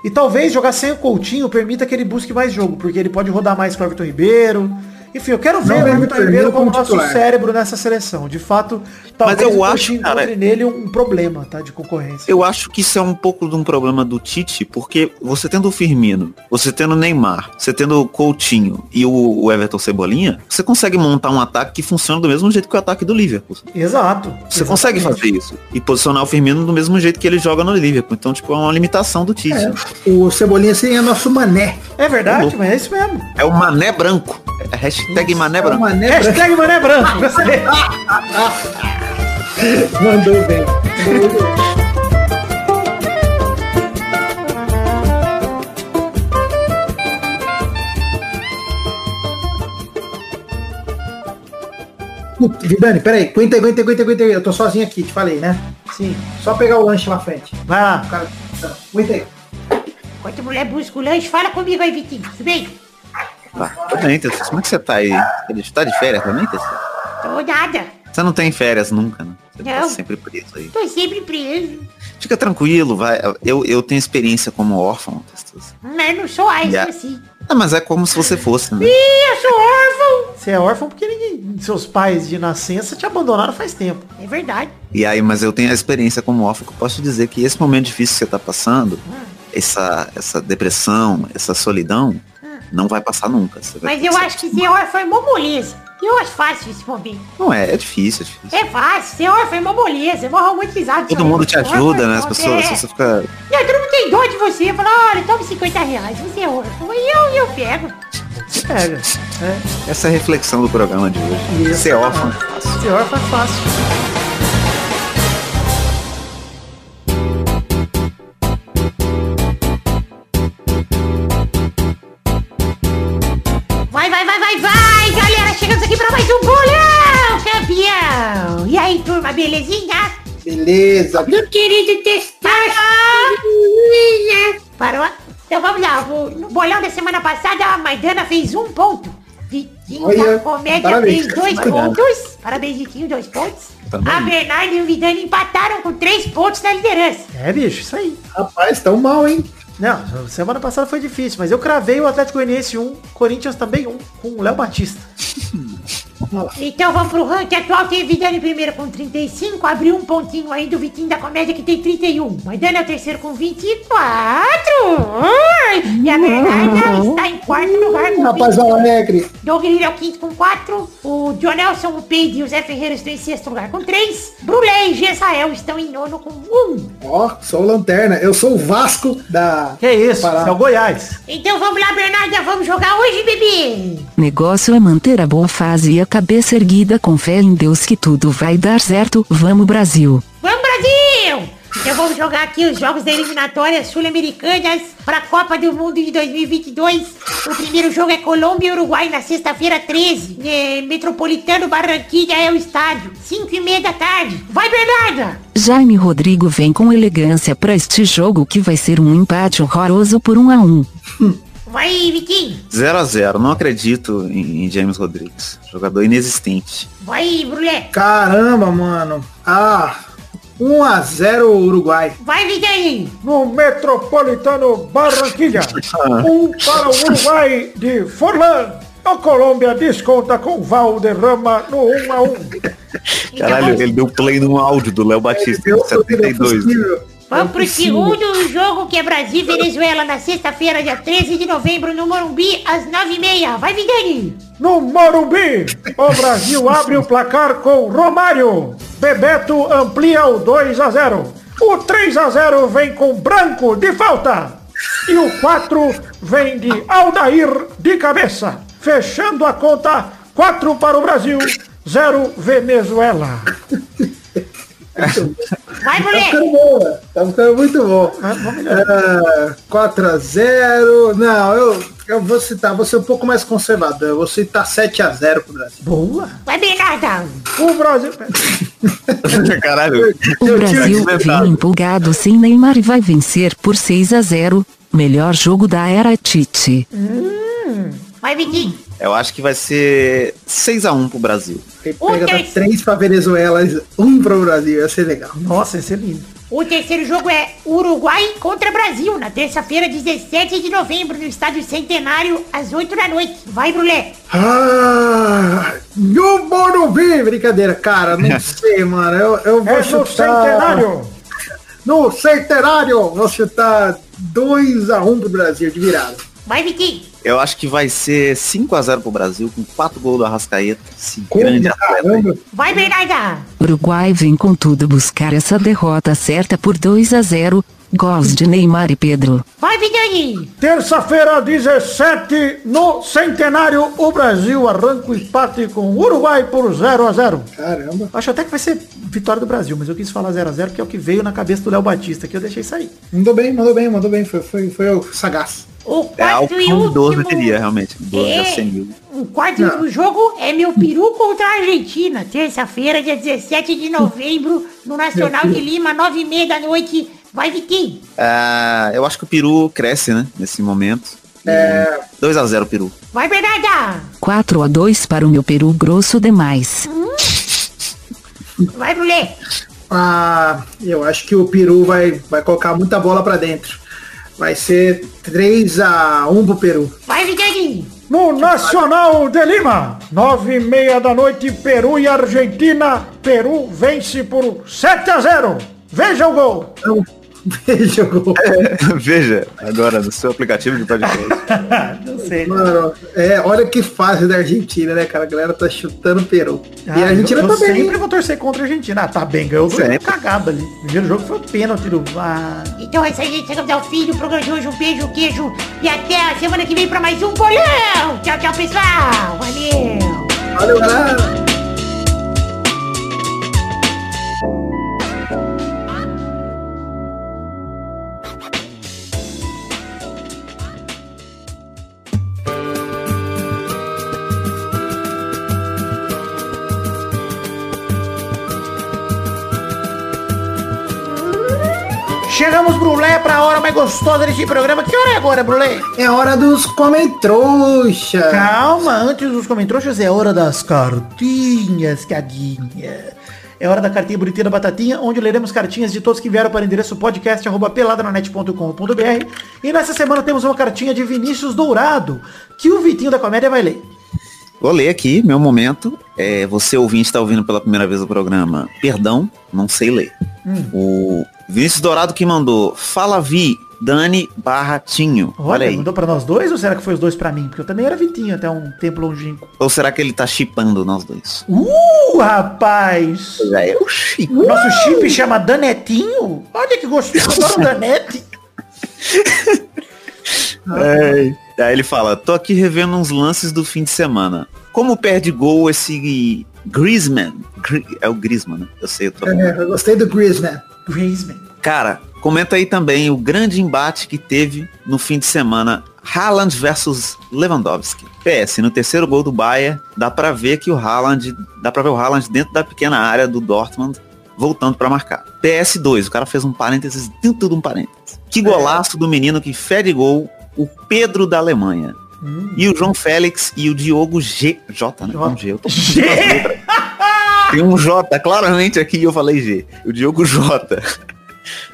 E talvez jogar sem o Coutinho permita que ele busque mais jogo, porque ele pode rodar mais com o Everton Ribeiro. Enfim, eu quero ver Não o Everton Ribeiro como como nosso titular. cérebro nessa seleção. De fato, talvez eu o acho, cara- nele um, problema, tá? De concorrência. Eu acho que isso é um pouco de um problema do Tite, porque você tendo o Firmino, você tendo o Neymar, você tendo o Coutinho e o, Everton Cebolinha, você consegue montar um ataque que funciona do mesmo jeito que o ataque do Liverpool. Exato. Você consegue fazer isso. E posicionar o Firmino do mesmo jeito que ele joga no Liverpool. Então, tipo, é uma limitação do Tite. É, o Cebolinha seria nosso mané. É verdade, mas é isso mesmo. É, o mané branco. É hashtag mané É branco. mané branco. Hashtag Mané Branco. Mandou bem. Vidani, peraí, aguenta aí, aguenta aguenta aguenta. Eu tô sozinho aqui, te falei, né? Sim. Só pegar o lanche lá na frente. Vai lá. O cara, aguenta aí. Enquanto a mulher busca o lanche, fala comigo aí, Vitinho. Tudo bem? Tá, tô bem, Tessia. Como é que você tá aí? Ele tá de férias também, Tessia? Tô nada. Você não tem férias nunca, né? Você tá Não. sempre preso aí. Tô sempre preso. Fica tranquilo, vai. Eu, eu tenho experiência como órfão, Tessia. Mas não sou assim. Já. assim. Ah, mas é como se você fosse, né? Ih, eu sou órfão. Você é órfão porque ninguém, seus pais de nascença te abandonaram faz tempo. É verdade. E aí, mas eu tenho a experiência como órfão que eu posso te dizer que esse momento difícil que você tá passando, essa, essa depressão, essa solidão, não vai passar nunca. Você vai Mas eu acho que ser órfão é uma moleza. Eu acho fácil esse momento. Não é, é difícil, é difícil. É fácil. Ser órfão é uma moleza. É uma romantizado. Todo mundo te ajuda, né? As pessoas, É. se você fica. Não, todo mundo tem dó de você. Fala, olha, toma 50 reais. Você é órfão. E eu, eu pego. Você pega. É. Essa é a reflexão do programa de hoje. Isso. Ser órfão é fácil. Ser órfão é fácil. Mais um bolão, campeão. E aí, turma, belezinha? Beleza. Meu querido testar. Parou? Então vamos lá. No bolão da semana passada, a Maidana fez um ponto. Vitinho Olha, da Comédia parabéns. fez dois pontos. Parabéns, Vitinho, dois pontos. Também. A Bernardo e o Vidani empataram com três pontos na liderança. É, bicho, isso aí. Rapaz, tão mal, hein? Não, semana passada foi difícil, mas eu cravei o Atlético Goianiense 1, Corinthians também 1, com o Léo Batista. Então vamos pro ranking atual. Tem Vidani primeiro com 35. Abriu um pontinho aí do Vitinho da Comédia que tem 31. Maidana é o terceiro com 24. Ui! E a Bernarda está em quarto lugar com Rapaz, 20. alegre. Doug Lira é o quinto com 4. O John Nelson, o Peide e o Zé Ferreira estão em sexto lugar com 3. Brulé e Gesael estão em nono com 1. Ó, sou o lanterna. Eu sou o Vasco da. Que isso, Pará. isso é o Goiás. Então vamos lá, Bernarda. Vamos jogar hoje, bebê. Negócio é manter a boa fase e a cabeça erguida com fé em Deus que tudo vai dar certo. Vamos Brasil! Vamos, Brasil! Então vamos jogar aqui os jogos da eliminatória sul-americanas para a Copa do Mundo de 2022. O primeiro jogo é Colômbia e Uruguai na sexta-feira 13. É, Metropolitano Barranquilla é o estádio. 5 e meia da tarde. Vai, Bernarda! Jaime Rodrigo vem com elegância pra este jogo que vai ser um empate horroroso por 1 a 1 Vai, Vitinho! 0x0. Não acredito em, em James Rodrigues. Jogador inexistente. Vai, Brulé! Caramba, mano. Ah, 1 a 0 Uruguai. Vai, Vidani! No Metropolitano Barranquilla, um para o Uruguai de Forlan. A Colômbia desconta com Valderrama no 1 a 1. Caralho, ele deu play no áudio do Léo Batista, sou 72. possível. Vamos pro Impossível. segundo jogo que é Brasil e Venezuela na sexta-feira, dia 13 de novembro, no Morumbi, às 9h30. Vai, Vidani! No Morumbi, o Brasil abre o placar com Romário. Bebeto amplia o 2 a 0. O 3 a 0 vem com Branco de falta. E o 4 vem de Aldair de cabeça. Fechando a conta, 4 para o Brasil, 0 Venezuela. Vai, Tá Brulé! ficando bom, tá ficando muito bom. É, 4 a 0 Não, eu, eu vou citar, vou ser um pouco mais conservador. Eu vou citar 7 a 0 pro Brasil. Boa. Vai, Bernarda! O Brasil... Caralho. O Brasil vem empolgado sem Neymar e vai vencer por 6 a 0 Melhor jogo da era Tite. Vai, Vitinho! Eu acho que vai ser 6x1 pro Brasil. O pega terceiro. 3 pra Venezuela, 1 pro Brasil. Ia ser legal. Nossa, esse é lindo. O terceiro jogo é Uruguai contra Brasil, na terça-feira, 17 de novembro, no estádio Centenário, às 8 da noite. Vai, Brulé. Ah, no Morumbi, brincadeira, cara, não sei, mano. Eu, eu vou É no chutar. centenário. No centenário, vou chutar 2x1 pro Brasil de virada. Vai, Vitinho. Eu acho que vai ser 5x0 pro Brasil, com 4 gols do Arrascaeta. Esse Como, grande atleta. Vai, Bernarda. Uruguai vem com tudo buscar essa derrota certa por 2 a 0. Gols de Neymar e Pedro. Vai, Vidani. Terça-feira, 17, no Centenário, o Brasil arranca o empate com o Uruguai por 0 a 0 Caramba. Acho até que vai ser vitória do Brasil, mas eu quis falar 0 a 0 porque é o que veio na cabeça do Léo Batista, que eu deixei sair. Mandou bem, mandou bem, mandou bem. Foi, foi, foi o sagaz. O É quarto e um idoso último... teria, realmente. É. O quarto e último jogo é meu peru contra a Argentina. Terça-feira, dia 17 de novembro, no Nacional de Lima, 9h30 da noite. Vai, Vitinho. Ah, eu acho que o Peru cresce, né? Nesse momento. É... 2x0 Peru. Vai, Bernarda. 4 a 2 para o meu Peru grosso demais. Vai, Brulé. Ah, eu acho que o Peru vai, vai colocar muita bola pra dentro. Vai ser 3x1 pro Peru. Vai, Vidani. No Nacional de Lima, 9 e meia da noite, Peru e Argentina. Peru vence por 7 a 0 Veja o gol. Então, veja o gol. Veja, agora no seu aplicativo de podcast. Não sei. Mano, é, olha que fase da Argentina, né, cara? A galera tá chutando o Peru. e a Argentina Ah, eu, eu tá bem. sempre vou torcer contra a Argentina. Ah, tá bem, ganhou do cagada ali. O primeiro jogo foi o pênalti do... Ah, Então é isso aí, gente. Chegamos ao fim do programa de hoje. Um beijo, um queijo. E até a semana que vem pra mais um bolão. Tchau, tchau, pessoal. Valeu. Valeu, galera. Brulé, pra hora mais gostosa desse programa. Que hora é agora, Brulé? É hora dos comentrouxa. Calma, antes dos comentários é hora das cartinhas, cadinha. É hora da cartinha bonitinha da batatinha, onde leremos cartinhas de todos que vieram para o endereço podcast arroba peladranet.com.br. E nessa semana temos uma cartinha de Vinícius Dourado, que o Vitinho da Comédia vai ler. Vou ler aqui, meu momento. É, você ouvinte está ouvindo pela primeira vez o programa. Perdão, não sei ler. O Vinícius Dourado que mandou. Fala Vi, Dani Barratinho. Olha, Olha, aí. mandou pra nós dois ou será que foi os dois pra mim? Porque eu também era Vitinho até um tempo longínquo. Ou será que ele tá chipando nós dois? Uh, rapaz! É, eu chipo. O nosso chip chama Danetinho? Olha que gostoso, adoro Danete. É. Aí ele fala, tô aqui revendo uns lances do fim de semana. Como perde gol esse Griezmann? Gri- é o Griezmann, né? Eu sei, eu tô... É, eu gostei do Griezmann. Griezmann. Cara, comenta aí também o grande embate que teve no fim de semana. Haaland versus Lewandowski. PS, no terceiro gol do Bayern, dá pra ver que o Haaland, dá pra ver o Haaland dentro da pequena área do Dortmund voltando pra marcar. PS2, o cara fez um parênteses dentro de um parênteses. Que golaço do menino que fede gol, o Pedro da Alemanha. E o João Félix e o Diogo G. J, né? Não, G. Eu tô G. Tem um J claramente aqui eu falei G. O Diogo J.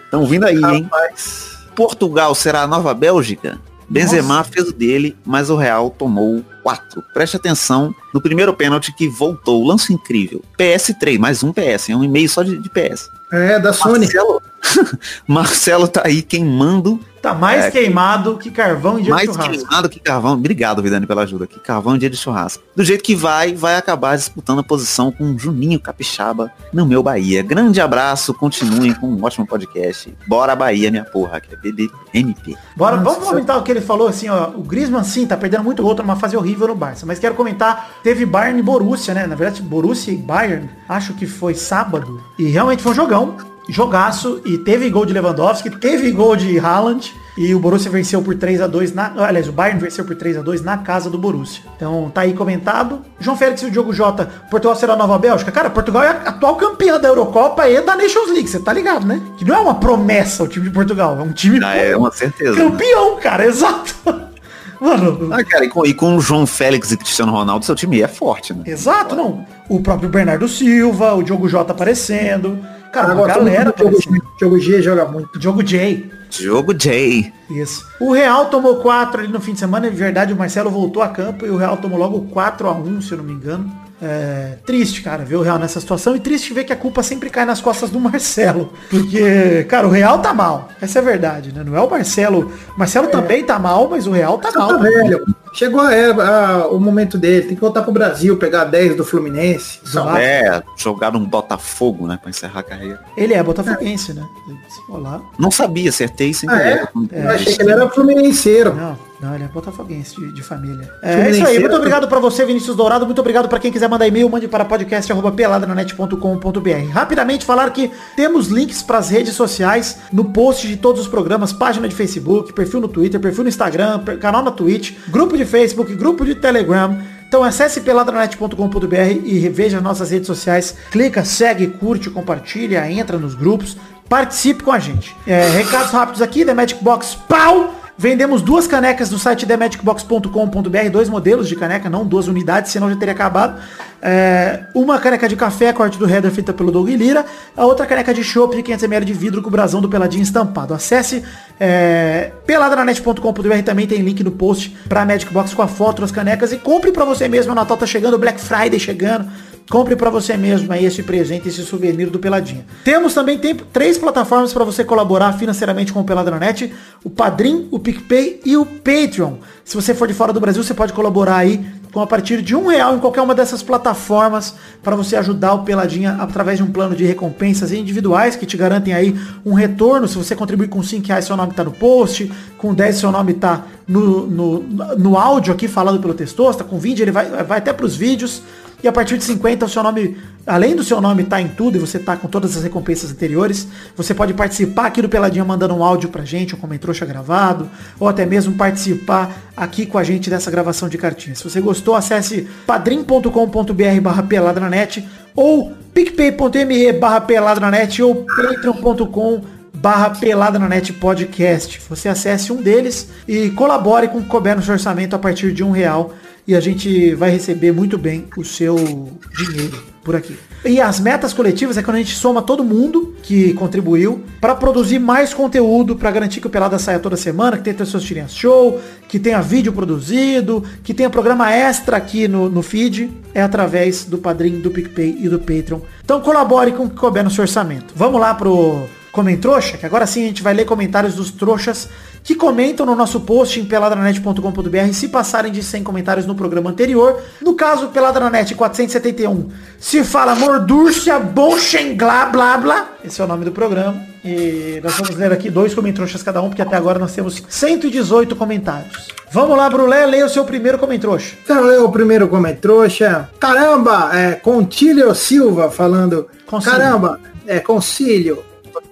Estão vindo aí, hein? Rapaz. Portugal será a nova Bélgica? Benzema fez o dele, mas o Real tomou 4. Preste atenção no primeiro pênalti que voltou. Lance incrível. PS3, mais um PS. É um e-mail só de, de PS. É, da Sony. Marcelo, Marcelo tá aí queimando Tá mais É, queimado que carvão em dia mais de churrasco. queimado que carvão. Obrigado, Vidani, pela ajuda aqui. Carvão em dia de churrasco. Do jeito que vai, vai acabar disputando a posição com o Juninho Capixaba no meu Bahia. Grande abraço, continuem com um ótimo podcast. Bora Bahia, minha porra, que é BBMP. Bora, Nossa. vamos comentar o que ele falou assim, ó. O Griezmann sim, tá perdendo muito gol, tá numa fase horrível no Barça. Mas quero comentar, teve Bayern e Borussia, né? Na verdade, Borussia e Bayern, acho que foi sábado. E realmente foi um jogão, jogaço. E teve gol de Lewandowski, teve gol de Haaland. E o Borussia venceu por 3 a 2 na. Aliás, o Bayern venceu por 3 a 2 na casa do Borussia. Então tá aí comentado. João Félix e o Diogo Jota, Portugal será a nova Bélgica. Cara, Portugal é a atual campeã da Eurocopa e da Nations League, você tá ligado, né? Que não é uma promessa o time de Portugal, é um time Ah, é uma certeza. né? campeão, cara, exato. Mano, Ah, cara, e com, e com o João Félix e Cristiano Ronaldo, seu time é forte, né? exato, não. O próprio Bernardo Silva, o Diogo Jota aparecendo. Cara, Agora, galera jogo, apareceu. G, joga muito. Diogo J. Jogo J. Isso. O Real tomou 4 ali no fim de semana. É verdade, o Marcelo voltou a campo e o Real tomou logo 4 a 1 se eu não me engano. É, triste, cara, ver o Real nessa situação e triste ver que a culpa sempre cai nas costas do Marcelo. Porque, cara, o Real tá mal. Essa é a verdade, né? Não é o Marcelo. O Marcelo também tá mal, mas o Real tá mal. Tá velho. Chegou a era- a- o momento dele. Tem que voltar pro Brasil, pegar 10 do Fluminense. Exato. É, jogar um Botafogo, né? Pra encerrar a carreira. Ele é botafoguense, né? Olá. Não sabia, acertei sem Ah, é? querer. Eu achei que ele era fluminenseiro. Não, não, ele é botafoguense de, de família. É, Fluminense, isso aí. Muito obrigado pra você, Vinícius Dourado. Muito obrigado pra quem quiser mandar e-mail, mande para podcast@peladranet.com.br. Rapidamente falar que temos links pras redes sociais no post de todos os programas, página de Facebook, perfil no Twitter, perfil no Instagram, per- canal na Twitch, grupo de Facebook, grupo de Telegram. Então acesse peladranet.com.br e veja nossas redes sociais. Clica, segue, curte, compartilha, entra nos grupos. Participe com a gente. É, recados rápidos aqui, The Magic Box Pau! Vendemos duas canecas no site themagicbox.com.br, dois modelos de caneca, não duas unidades, senão já teria acabado. É, uma caneca de café, corte do header feita pelo Doug Lira, a outra caneca de chopp de 500ml de vidro com o brasão do Peladinho estampado. Acesse é, peladranet.com.br, também tem link no post pra Magic Box com a foto das canecas e compre pra você mesmo, o Natal tá chegando, Black Friday chegando. Compre para você mesmo aí esse presente, esse souvenir do Peladinha. Temos também tem três plataformas para você colaborar financeiramente com o Peladranet, o Padrim, o PicPay e o Patreon. Se você for de fora do Brasil, você pode colaborar aí com a partir de um real em qualquer uma dessas plataformas para você ajudar o Peladinha através de um plano de recompensas individuais que te garantem aí um retorno. Se você contribuir com 5 reais, seu nome tá no post, com 10 seu nome tá no, no, no áudio aqui falado pelo Testosta, com vídeo ele vai, vai até pros vídeos. E a partir de 50, o seu nome, além do seu nome estar em tudo e você tá com todas as recompensas anteriores, você pode participar aqui do Peladinha mandando um áudio pra gente, um comentrouxa gravado, ou até mesmo participar aqui com a gente dessa gravação de cartinhas. Se você gostou, acesse padrim.com.br barra peladranet ou picpay.me barra peladranet ou patreon.com barra pelada na net podcast. Você acesse um deles e colabore com o que orçamento a partir de um real e a gente vai receber muito bem o seu dinheiro por aqui. E as metas coletivas é quando a gente soma todo mundo que contribuiu para produzir mais conteúdo, para garantir que o Pelada saia toda semana, que tenha seus tirinhas show, que tenha vídeo produzido, que tenha programa extra aqui no, no feed, é através do Padrim, do PicPay e do Patreon. Então colabore com o que couber no seu orçamento. Vamos lá pro Comentrouxa, que agora sim a gente vai ler comentários dos trouxas que comentam no nosso post em peladranet.com.br se passarem de 100 comentários no programa anterior. No caso, Peladranet 471, se fala Mordúrcia Bonchengla, blá blá. Esse é o nome do programa. E nós vamos ler aqui dois comentrouxas cada um, porque até agora nós temos 118 comentários. Vamos lá, Brulé, leia o seu primeiro comentrouxa. Então eu o primeiro comentário. Caramba, é Contílio Silva falando. Concílio. Caramba, é Concílio.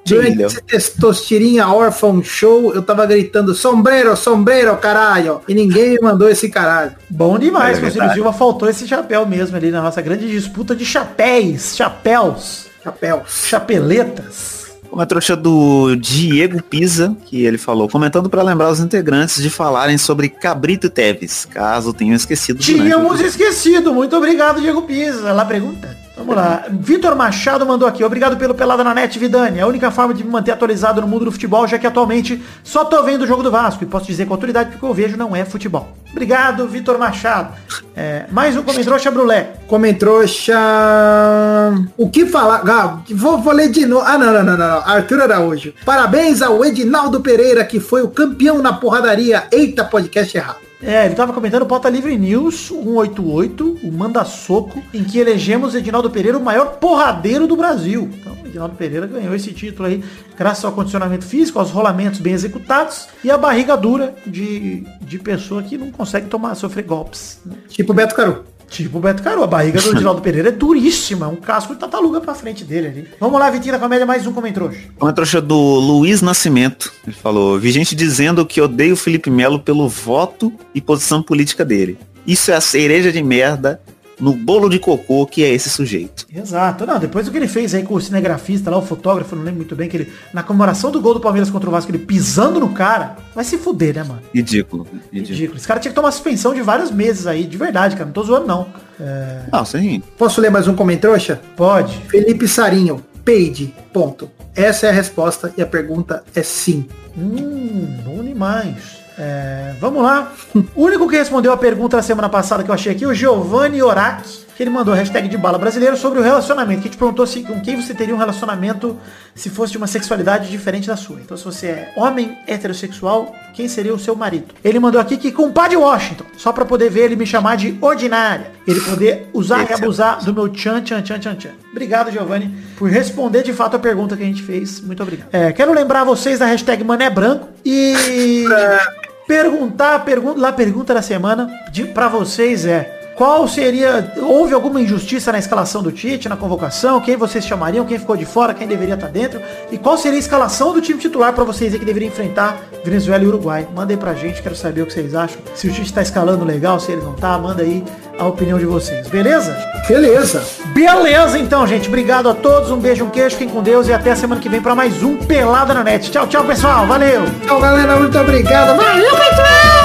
Durante esse Testosterinha Orphan Show, eu tava gritando sombreiro, sombreiro, caralho. E ninguém me mandou esse caralho. Bom demais, É Conselho. Silva faltou esse chapéu mesmo ali na nossa grande disputa de chapéus, chapéus, Chapéu. chapeletas. Uma trouxa do Diego Pisa, que ele falou, comentando para lembrar os integrantes de falarem sobre Cabrito Teves, caso tenham esquecido. Tínhamos esquecido. Muito obrigado, Diego Pisa. Lá pergunta. Vamos lá. Vitor Machado mandou aqui. Obrigado pelo Pelada na Net, Vidani. A única forma de me manter atualizado no mundo do futebol, já que atualmente só tô vendo o jogo do Vasco. E posso dizer com autoridade que o que eu vejo não é futebol. Obrigado, Vitor Machado. É, mais um comentário, Brulé. Comentrouxa. O que falar? Ah, vou, vou ler de novo. Ah, não, não, não, não. Arthur Araújo. Parabéns ao Edinaldo Pereira, que foi o campeão na porradaria. Eita, podcast errado. É, ele tava comentando Pauta Livre News 188, o Manda Soco, em que elegemos Edinaldo Pereira o maior porradeiro do Brasil. Então, Edinaldo Pereira ganhou esse título aí graças ao condicionamento físico, aos rolamentos bem executados e a barriga dura de, de pessoa que não consegue tomar, sofrer golpes. né? Tipo Beto Caru. Tipo o Beto Caro, a barriga do Edinaldo Pereira é duríssima, é um casco de tataluga pra frente dele ali. Vamos lá, Vitinho da Comédia, mais um comentrouxa. Uma trouxa do Luiz Nascimento. Ele falou, vi gente dizendo que odeio o Felipe Melo pelo voto e posição política dele. Isso é a cereja de merda no bolo de cocô que é esse sujeito. Exato. Não, depois do que ele fez aí com o cinegrafista lá, o fotógrafo, não lembro muito bem, que ele, na comemoração do gol do Palmeiras contra o Vasco, ele pisando no cara, vai se fuder, né, mano? Ridículo. Ridículo. Ridículo. Esse cara tinha que tomar suspensão de vários meses aí, de verdade, cara. Não tô zoando, não. É, Não, sim. Posso ler mais um comentrouxa? pode. Felipe Sarinho. peide. Ponto. Essa é a resposta e a pergunta é sim. Hum, bom demais. É, vamos lá. O único que respondeu a pergunta da semana passada que eu achei aqui, o Giovanni Oraki, que ele mandou a hashtag de bala brasileiro sobre o relacionamento, que te perguntou se, com quem você teria um relacionamento se fosse de uma sexualidade diferente da sua. Então se você é homem heterossexual, quem seria o seu marido? Ele mandou aqui que com o Padre Washington, só pra poder ver ele me chamar de ordinária. Ele poder usar e abusar do meu tchan, tchan, tchan, tchan, tchan. Obrigado, Giovanni, por responder de fato a pergunta que a gente fez. Muito obrigado. É, quero lembrar vocês da hashtag Mané Branco e perguntar, pergunta, lá pergunta da semana de, pra vocês é qual seria, houve alguma injustiça na escalação do Tite, na convocação, quem vocês chamariam, quem ficou de fora, quem deveria estar dentro e qual seria a escalação do time titular pra vocês aí que deveria enfrentar Venezuela e Uruguai. Mandem pra gente, quero saber o que vocês acham. Se o Tite tá escalando legal, se ele não tá, manda aí a opinião de vocês, beleza? Beleza. Beleza então, gente. Obrigado a todos, um beijo, um queijo, fiquem com Deus e até a semana que vem pra mais um Pelada na Net. Tchau, tchau, pessoal. Valeu! Tchau, galera. Muito obrigado. Valeu, pessoal!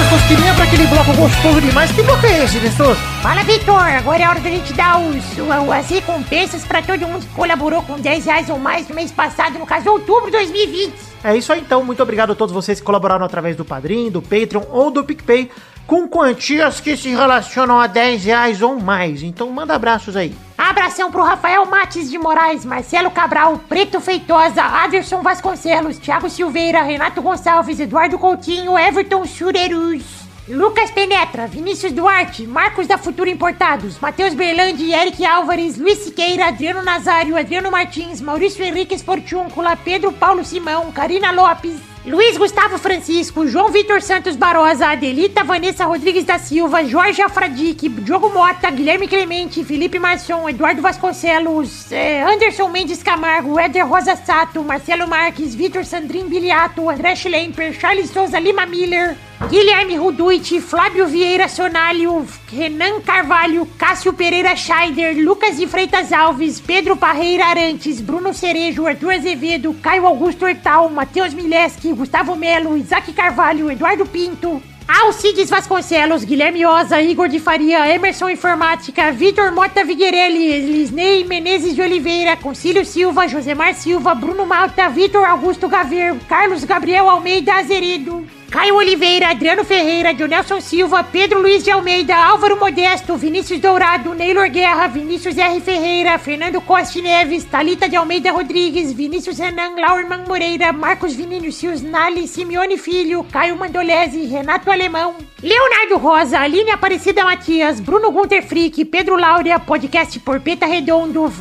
Chegamos, Testosterinha, pra aquele bloco gostoso demais. Que bloco é esse, Testoso? Fala, Vitor. Agora é hora da gente dar os, as recompensas pra todo mundo que colaborou com 10 reais ou mais no mês passado, no caso, outubro de 2020. É isso aí então, muito obrigado a todos vocês que colaboraram através do Padrim, do Patreon ou do PicPay com quantias que se relacionam a 10 reais ou mais. Então manda abraços aí. Abração pro Rafael Mates de Moraes, Marcelo Cabral, Preto Feitosa, Aderson Vasconcelos, Thiago Silveira, Renato Gonçalves, Eduardo Coutinho, Everton Churerus, Lucas Penetra, Vinícius Duarte, Marcos da Futura Importados, Matheus Berlandi, Eric Álvares, Luiz Siqueira, Adriano Nazário, Adriano Martins, Maurício Henrique Esportiúncula, Pedro Paulo Simão, Karina Lopes, Luiz Gustavo Francisco, João Vitor Santos Barosa, Adelita Vanessa Rodrigues da Silva, Jorge Afradique, Diogo Mota, Guilherme Clemente, Felipe Marçom, Eduardo Vasconcelos, eh, Anderson Mendes Camargo, Éder Rosa Sato, Marcelo Marques, Vitor Sandrin Biliato, André Schlemper, Charles Souza Lima Miller, Guilherme Ruduit, Flávio Vieira Sonalho, Renan Carvalho, Cássio Pereira Scheider, Lucas de Freitas Alves, Pedro Parreira Arantes, Bruno Cerejo, Arthur Azevedo, Caio Augusto Hortal, Matheus Mileski, Gustavo Melo, Isaac Carvalho, Eduardo Pinto, Alcides Vasconcelos, Guilherme Oza, Igor de Faria, Emerson Informática, Vitor Mota Viguerelli, Lisney Menezes de Oliveira, Concílio Silva, Josemar Silva, Bruno Malta, Vitor Augusto Gaver, Carlos Gabriel Almeida Azeredo, Caio Oliveira, Adriano Ferreira, Dionelson Silva, Pedro Luiz de Almeida, Álvaro Modesto, Vinícius Dourado, Neylor Guerra, Vinícius R. Ferreira, Fernando Costa Neves, Talita de Almeida Rodrigues, Vinícius Renan, Laurman Moreira, Marcos Vinícius Nali, Simeone Filho, Caio Mandolese, Renato Alemão, Leonardo Rosa, Aline Aparecida Matias, Bruno Gunter Frick, Pedro Laura, podcast Porpeta Redondo,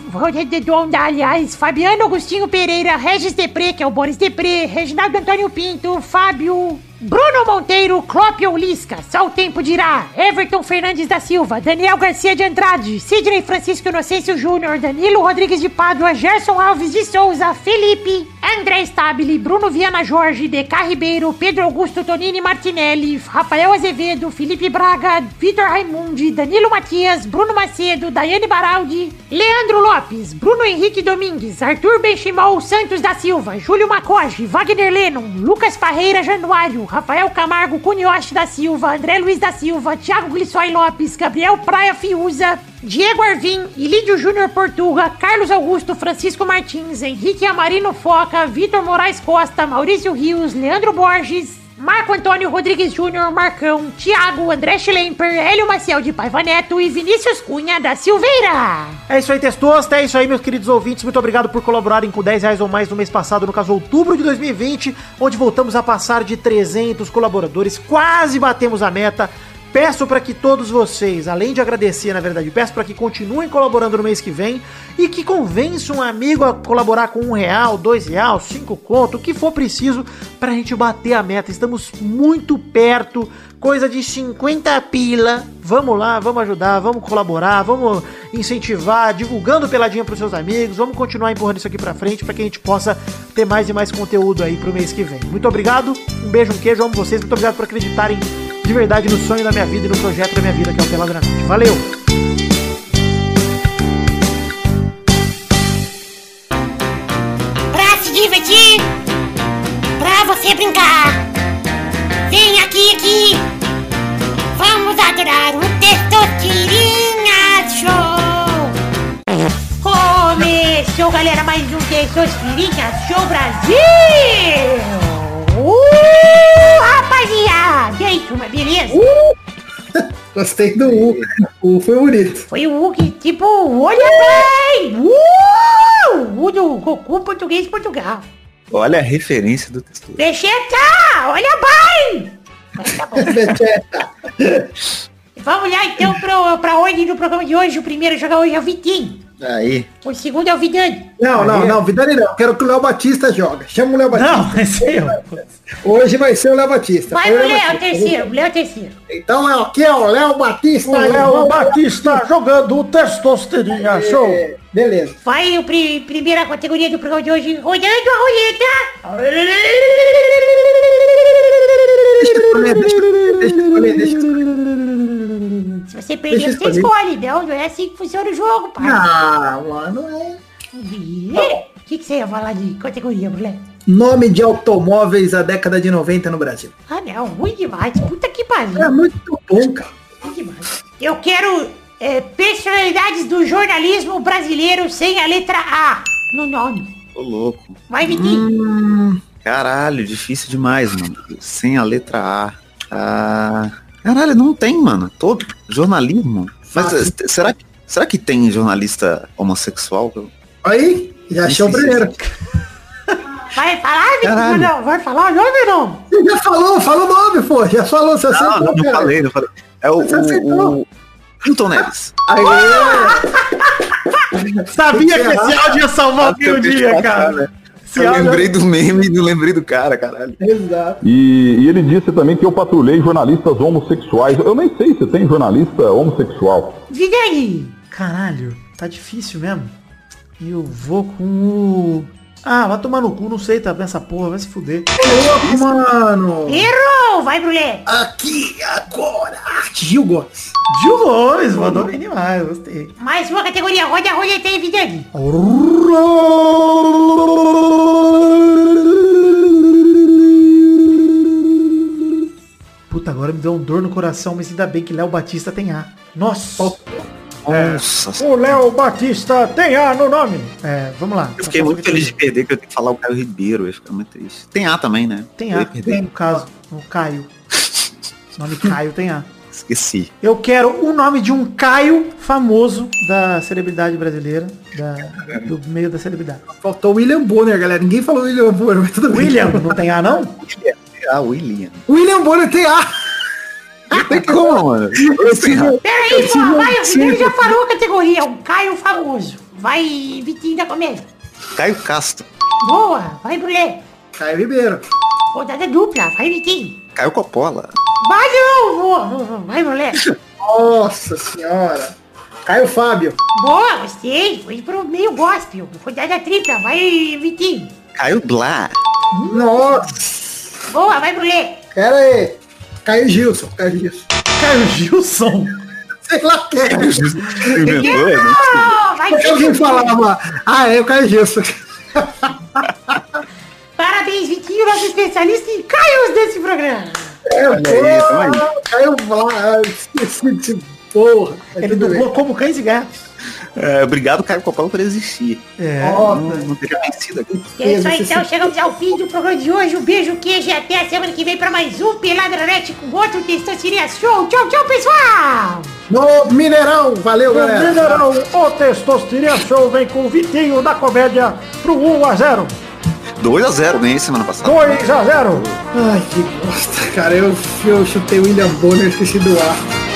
Redonda, aliás, Fabiano Agostinho Pereira, Regis Depré, que é o Boris Depré, Reginaldo Antônio Pinto, Fábio, Bruno Monteiro, Clópio Lisca, só o tempo dirá. Everton Fernandes da Silva, Daniel Garcia de Andrade, Sidney Francisco Inocêncio Júnior, Danilo Rodrigues de Pádua, Gerson Alves de Souza, Felipe, André Stabile, Bruno Viana Jorge, DK Ribeiro, Pedro Augusto Tonini Martinelli, Rafael Azevedo, Felipe Braga, Vitor Raimundi, Danilo Matias, Bruno Macedo, Daiane Baraldi, Leandro Lopes, Bruno Henrique Domingues, Arthur Benchimol Santos da Silva, Júlio Macoge, Wagner Lennon, Lucas Parreira Januário, Rafael Camargo Cunioche da Silva, André Luiz da Silva, Thiago Glissói Lopes, Gabriel Praia Fiuza, Diego Arvim, Ilídio Júnior Portuga, Carlos Augusto, Francisco Martins, Henrique Amarino Foca, Vitor Moraes Costa, Maurício Rios, Leandro Borges, Marco Antônio Rodrigues Júnior, Marcão, Thiago, André Schlemper, Hélio Maciel de Paiva Neto e Vinícius Cunha da Silveira. É isso aí, Testosta. É isso aí, meus queridos ouvintes. Muito obrigado por colaborarem com 10 reais ou mais no mês passado, no caso outubro de 2020, onde voltamos a passar de 300 colaboradores. Quase batemos a meta. Peço para que todos vocês, além de agradecer, na verdade, peço para que continuem colaborando no mês que vem e que convençam um amigo a colaborar com um real, dois real, cinco conto, o que for preciso para a gente bater a meta. Estamos muito perto, coisa de 50 pila. Vamos lá, vamos ajudar, vamos colaborar, vamos incentivar, divulgando peladinha para os seus amigos. Vamos continuar empurrando isso aqui para frente para que a gente possa ter mais e mais conteúdo aí pro mês que vem. Muito obrigado, um beijo, um queijo, amo vocês, muito obrigado por acreditarem de verdade no sonho da minha vida e no projeto da minha vida, que é o Peladranete. Valeu! Pra se divertir, pra você brincar. Vem aqui, aqui. Vamos adorar o Testosterinha Show. Começou, galera, mais um Testosterinha Show Brasil. Uh, rapaziada. E aí, turma, beleza? Gostei do U. O U foi bonito. Foi o Hulk, tipo, olha bem. Uh, o do Goku português de Portugal. Olha a referência do texto. Peixeta, olha bem. Mas tá bom. Vamos lá então pro, pra ordem do programa de hoje. O primeiro a jogar hoje é o Vitinho. Aí. O segundo é o Vidani. Não, não, não, Vidani não. Quero que o Léo Batista joga. Chama o Léo Batista. Não, é eu. Hoje vai ser o Léo Batista. Vai o o Léo, terceiro. O Léo é o terceiro. Então é aqui é o Léo Batista. O Léo Batista jogando o Testosterinha Show. É, Beleza. Vai o pri- primeira categoria do programa de hoje. Rodando a roleta. Deixa eu escolher, deixa eu escolher, deixa eu escolher, deixa eu escolher. Se você perder, você escolher. escolhe. Não, não é assim que funciona o jogo, pai. Ah, mano, é. O que, que você ia falar de categoria, moleque? Nome de automóveis da década de 90 no Brasil. Ah, não. Ruim demais. Puta que pariu. É muito bom, cara. Ruim demais. Eu quero é, personalidades do jornalismo brasileiro sem a letra A no nome. Ô louco. Vai, Vitinho. Hum, Caralho, difícil demais, mano. Sem a letra A. Ah. Caralho, não tem, mano. Todo jornalismo. Mas eh, será, que- será que tem jornalista homossexual? aí, já achou o primeiro. Vai falar? Caralho. Não, vai falar o nome ou não? Você já falou, fala o nome, pô. Já falou, você Não, acertou, não, não falei, não falei. É o, o, o Neves. Aí, Sabia que esse áudio ia salvar o meu dia, cara. Esse Eu lembrei do meme e não lembrei do cara, caralho. exato. E, e ele disse também que eu patrulhei jornalistas homossexuais. Eu nem sei se tem jornalista homossexual. Vidani. Caralho, tá difícil mesmo. E eu vou com o... Ah, vai tomar no cu, não sei, tá nessa porra, vai se fuder. Louco, mano. Errou! Vai, Brulé. Aqui, agora. Gil Gomes. Gil Gomes, mandou bem demais, gostei. Mais uma categoria. Roda a roleta aí, Vidani. Puta, agora me deu um dor no coração, mas ainda bem que Léo Batista tem A. Nossa! Nossa, O Léo Batista tem A no nome. É, vamos lá. eu fiquei muito feliz de perder, que eu tenho que falar o Caio Ribeiro, eu ia ficar muito triste. Tem A também, né? Tem A, tem no caso, no Caio. O nome Caio tem A. Esqueci. Eu quero o nome de um Caio famoso da celebridade brasileira, da, do meio da celebridade. Faltou o William Bonner, galera. Ninguém falou William Bonner, mas tudo bem. William, não tem A não? Ah, William. William Bonner tem A. Não tem como, mano. Peraí, pô, vai. O tinha. já falou a categoria. Um Caio famoso. Vai, Vitinho da comédia. Caio Castro. Boa. Vai, Brulé. Caio Ribeiro. Rodada dupla. Vai, Vitinho. Caio Coppola. Vai, não. Vai, Brulé. Nossa senhora. Caio Fábio. Boa, gostei. Foi pro meio gospel. Rodada tripla. Vai, Vitinho. Caio Blá. Nossa. Boa, vai, Brulé. Pera aí. Caio Gilson. Caio Gilson. Caio Gilson. Sei lá quem. Inventou, né? Vai, Alguém falava. Ah, é o Caio Gilson. Parabéns, Vitinho, nosso especialista em Caios desse programa. É, Olha aí, Caio Blá. Esqueci de porra. Mas Ele dublou como cães e gatos. É, obrigado, Caio Coppola, por existir. É. Não, Nossa. não teria vencido aqui. É isso aí, então chegamos ao fim do programa de hoje. Um beijo, queijo e até a semana que vem para mais um Peladronete com outro Testosterinha Show. Tchau, tchau, pessoal! No Mineirão. Valeu, O galera. Mineirão, o Testosterinha Show vem com o Vitinho da comédia pro 1 a 0. 2x0, ganhei semana passada. 2 a 0. Ai, que bosta, cara. Eu, eu chutei o William Bonner, esqueci do ar.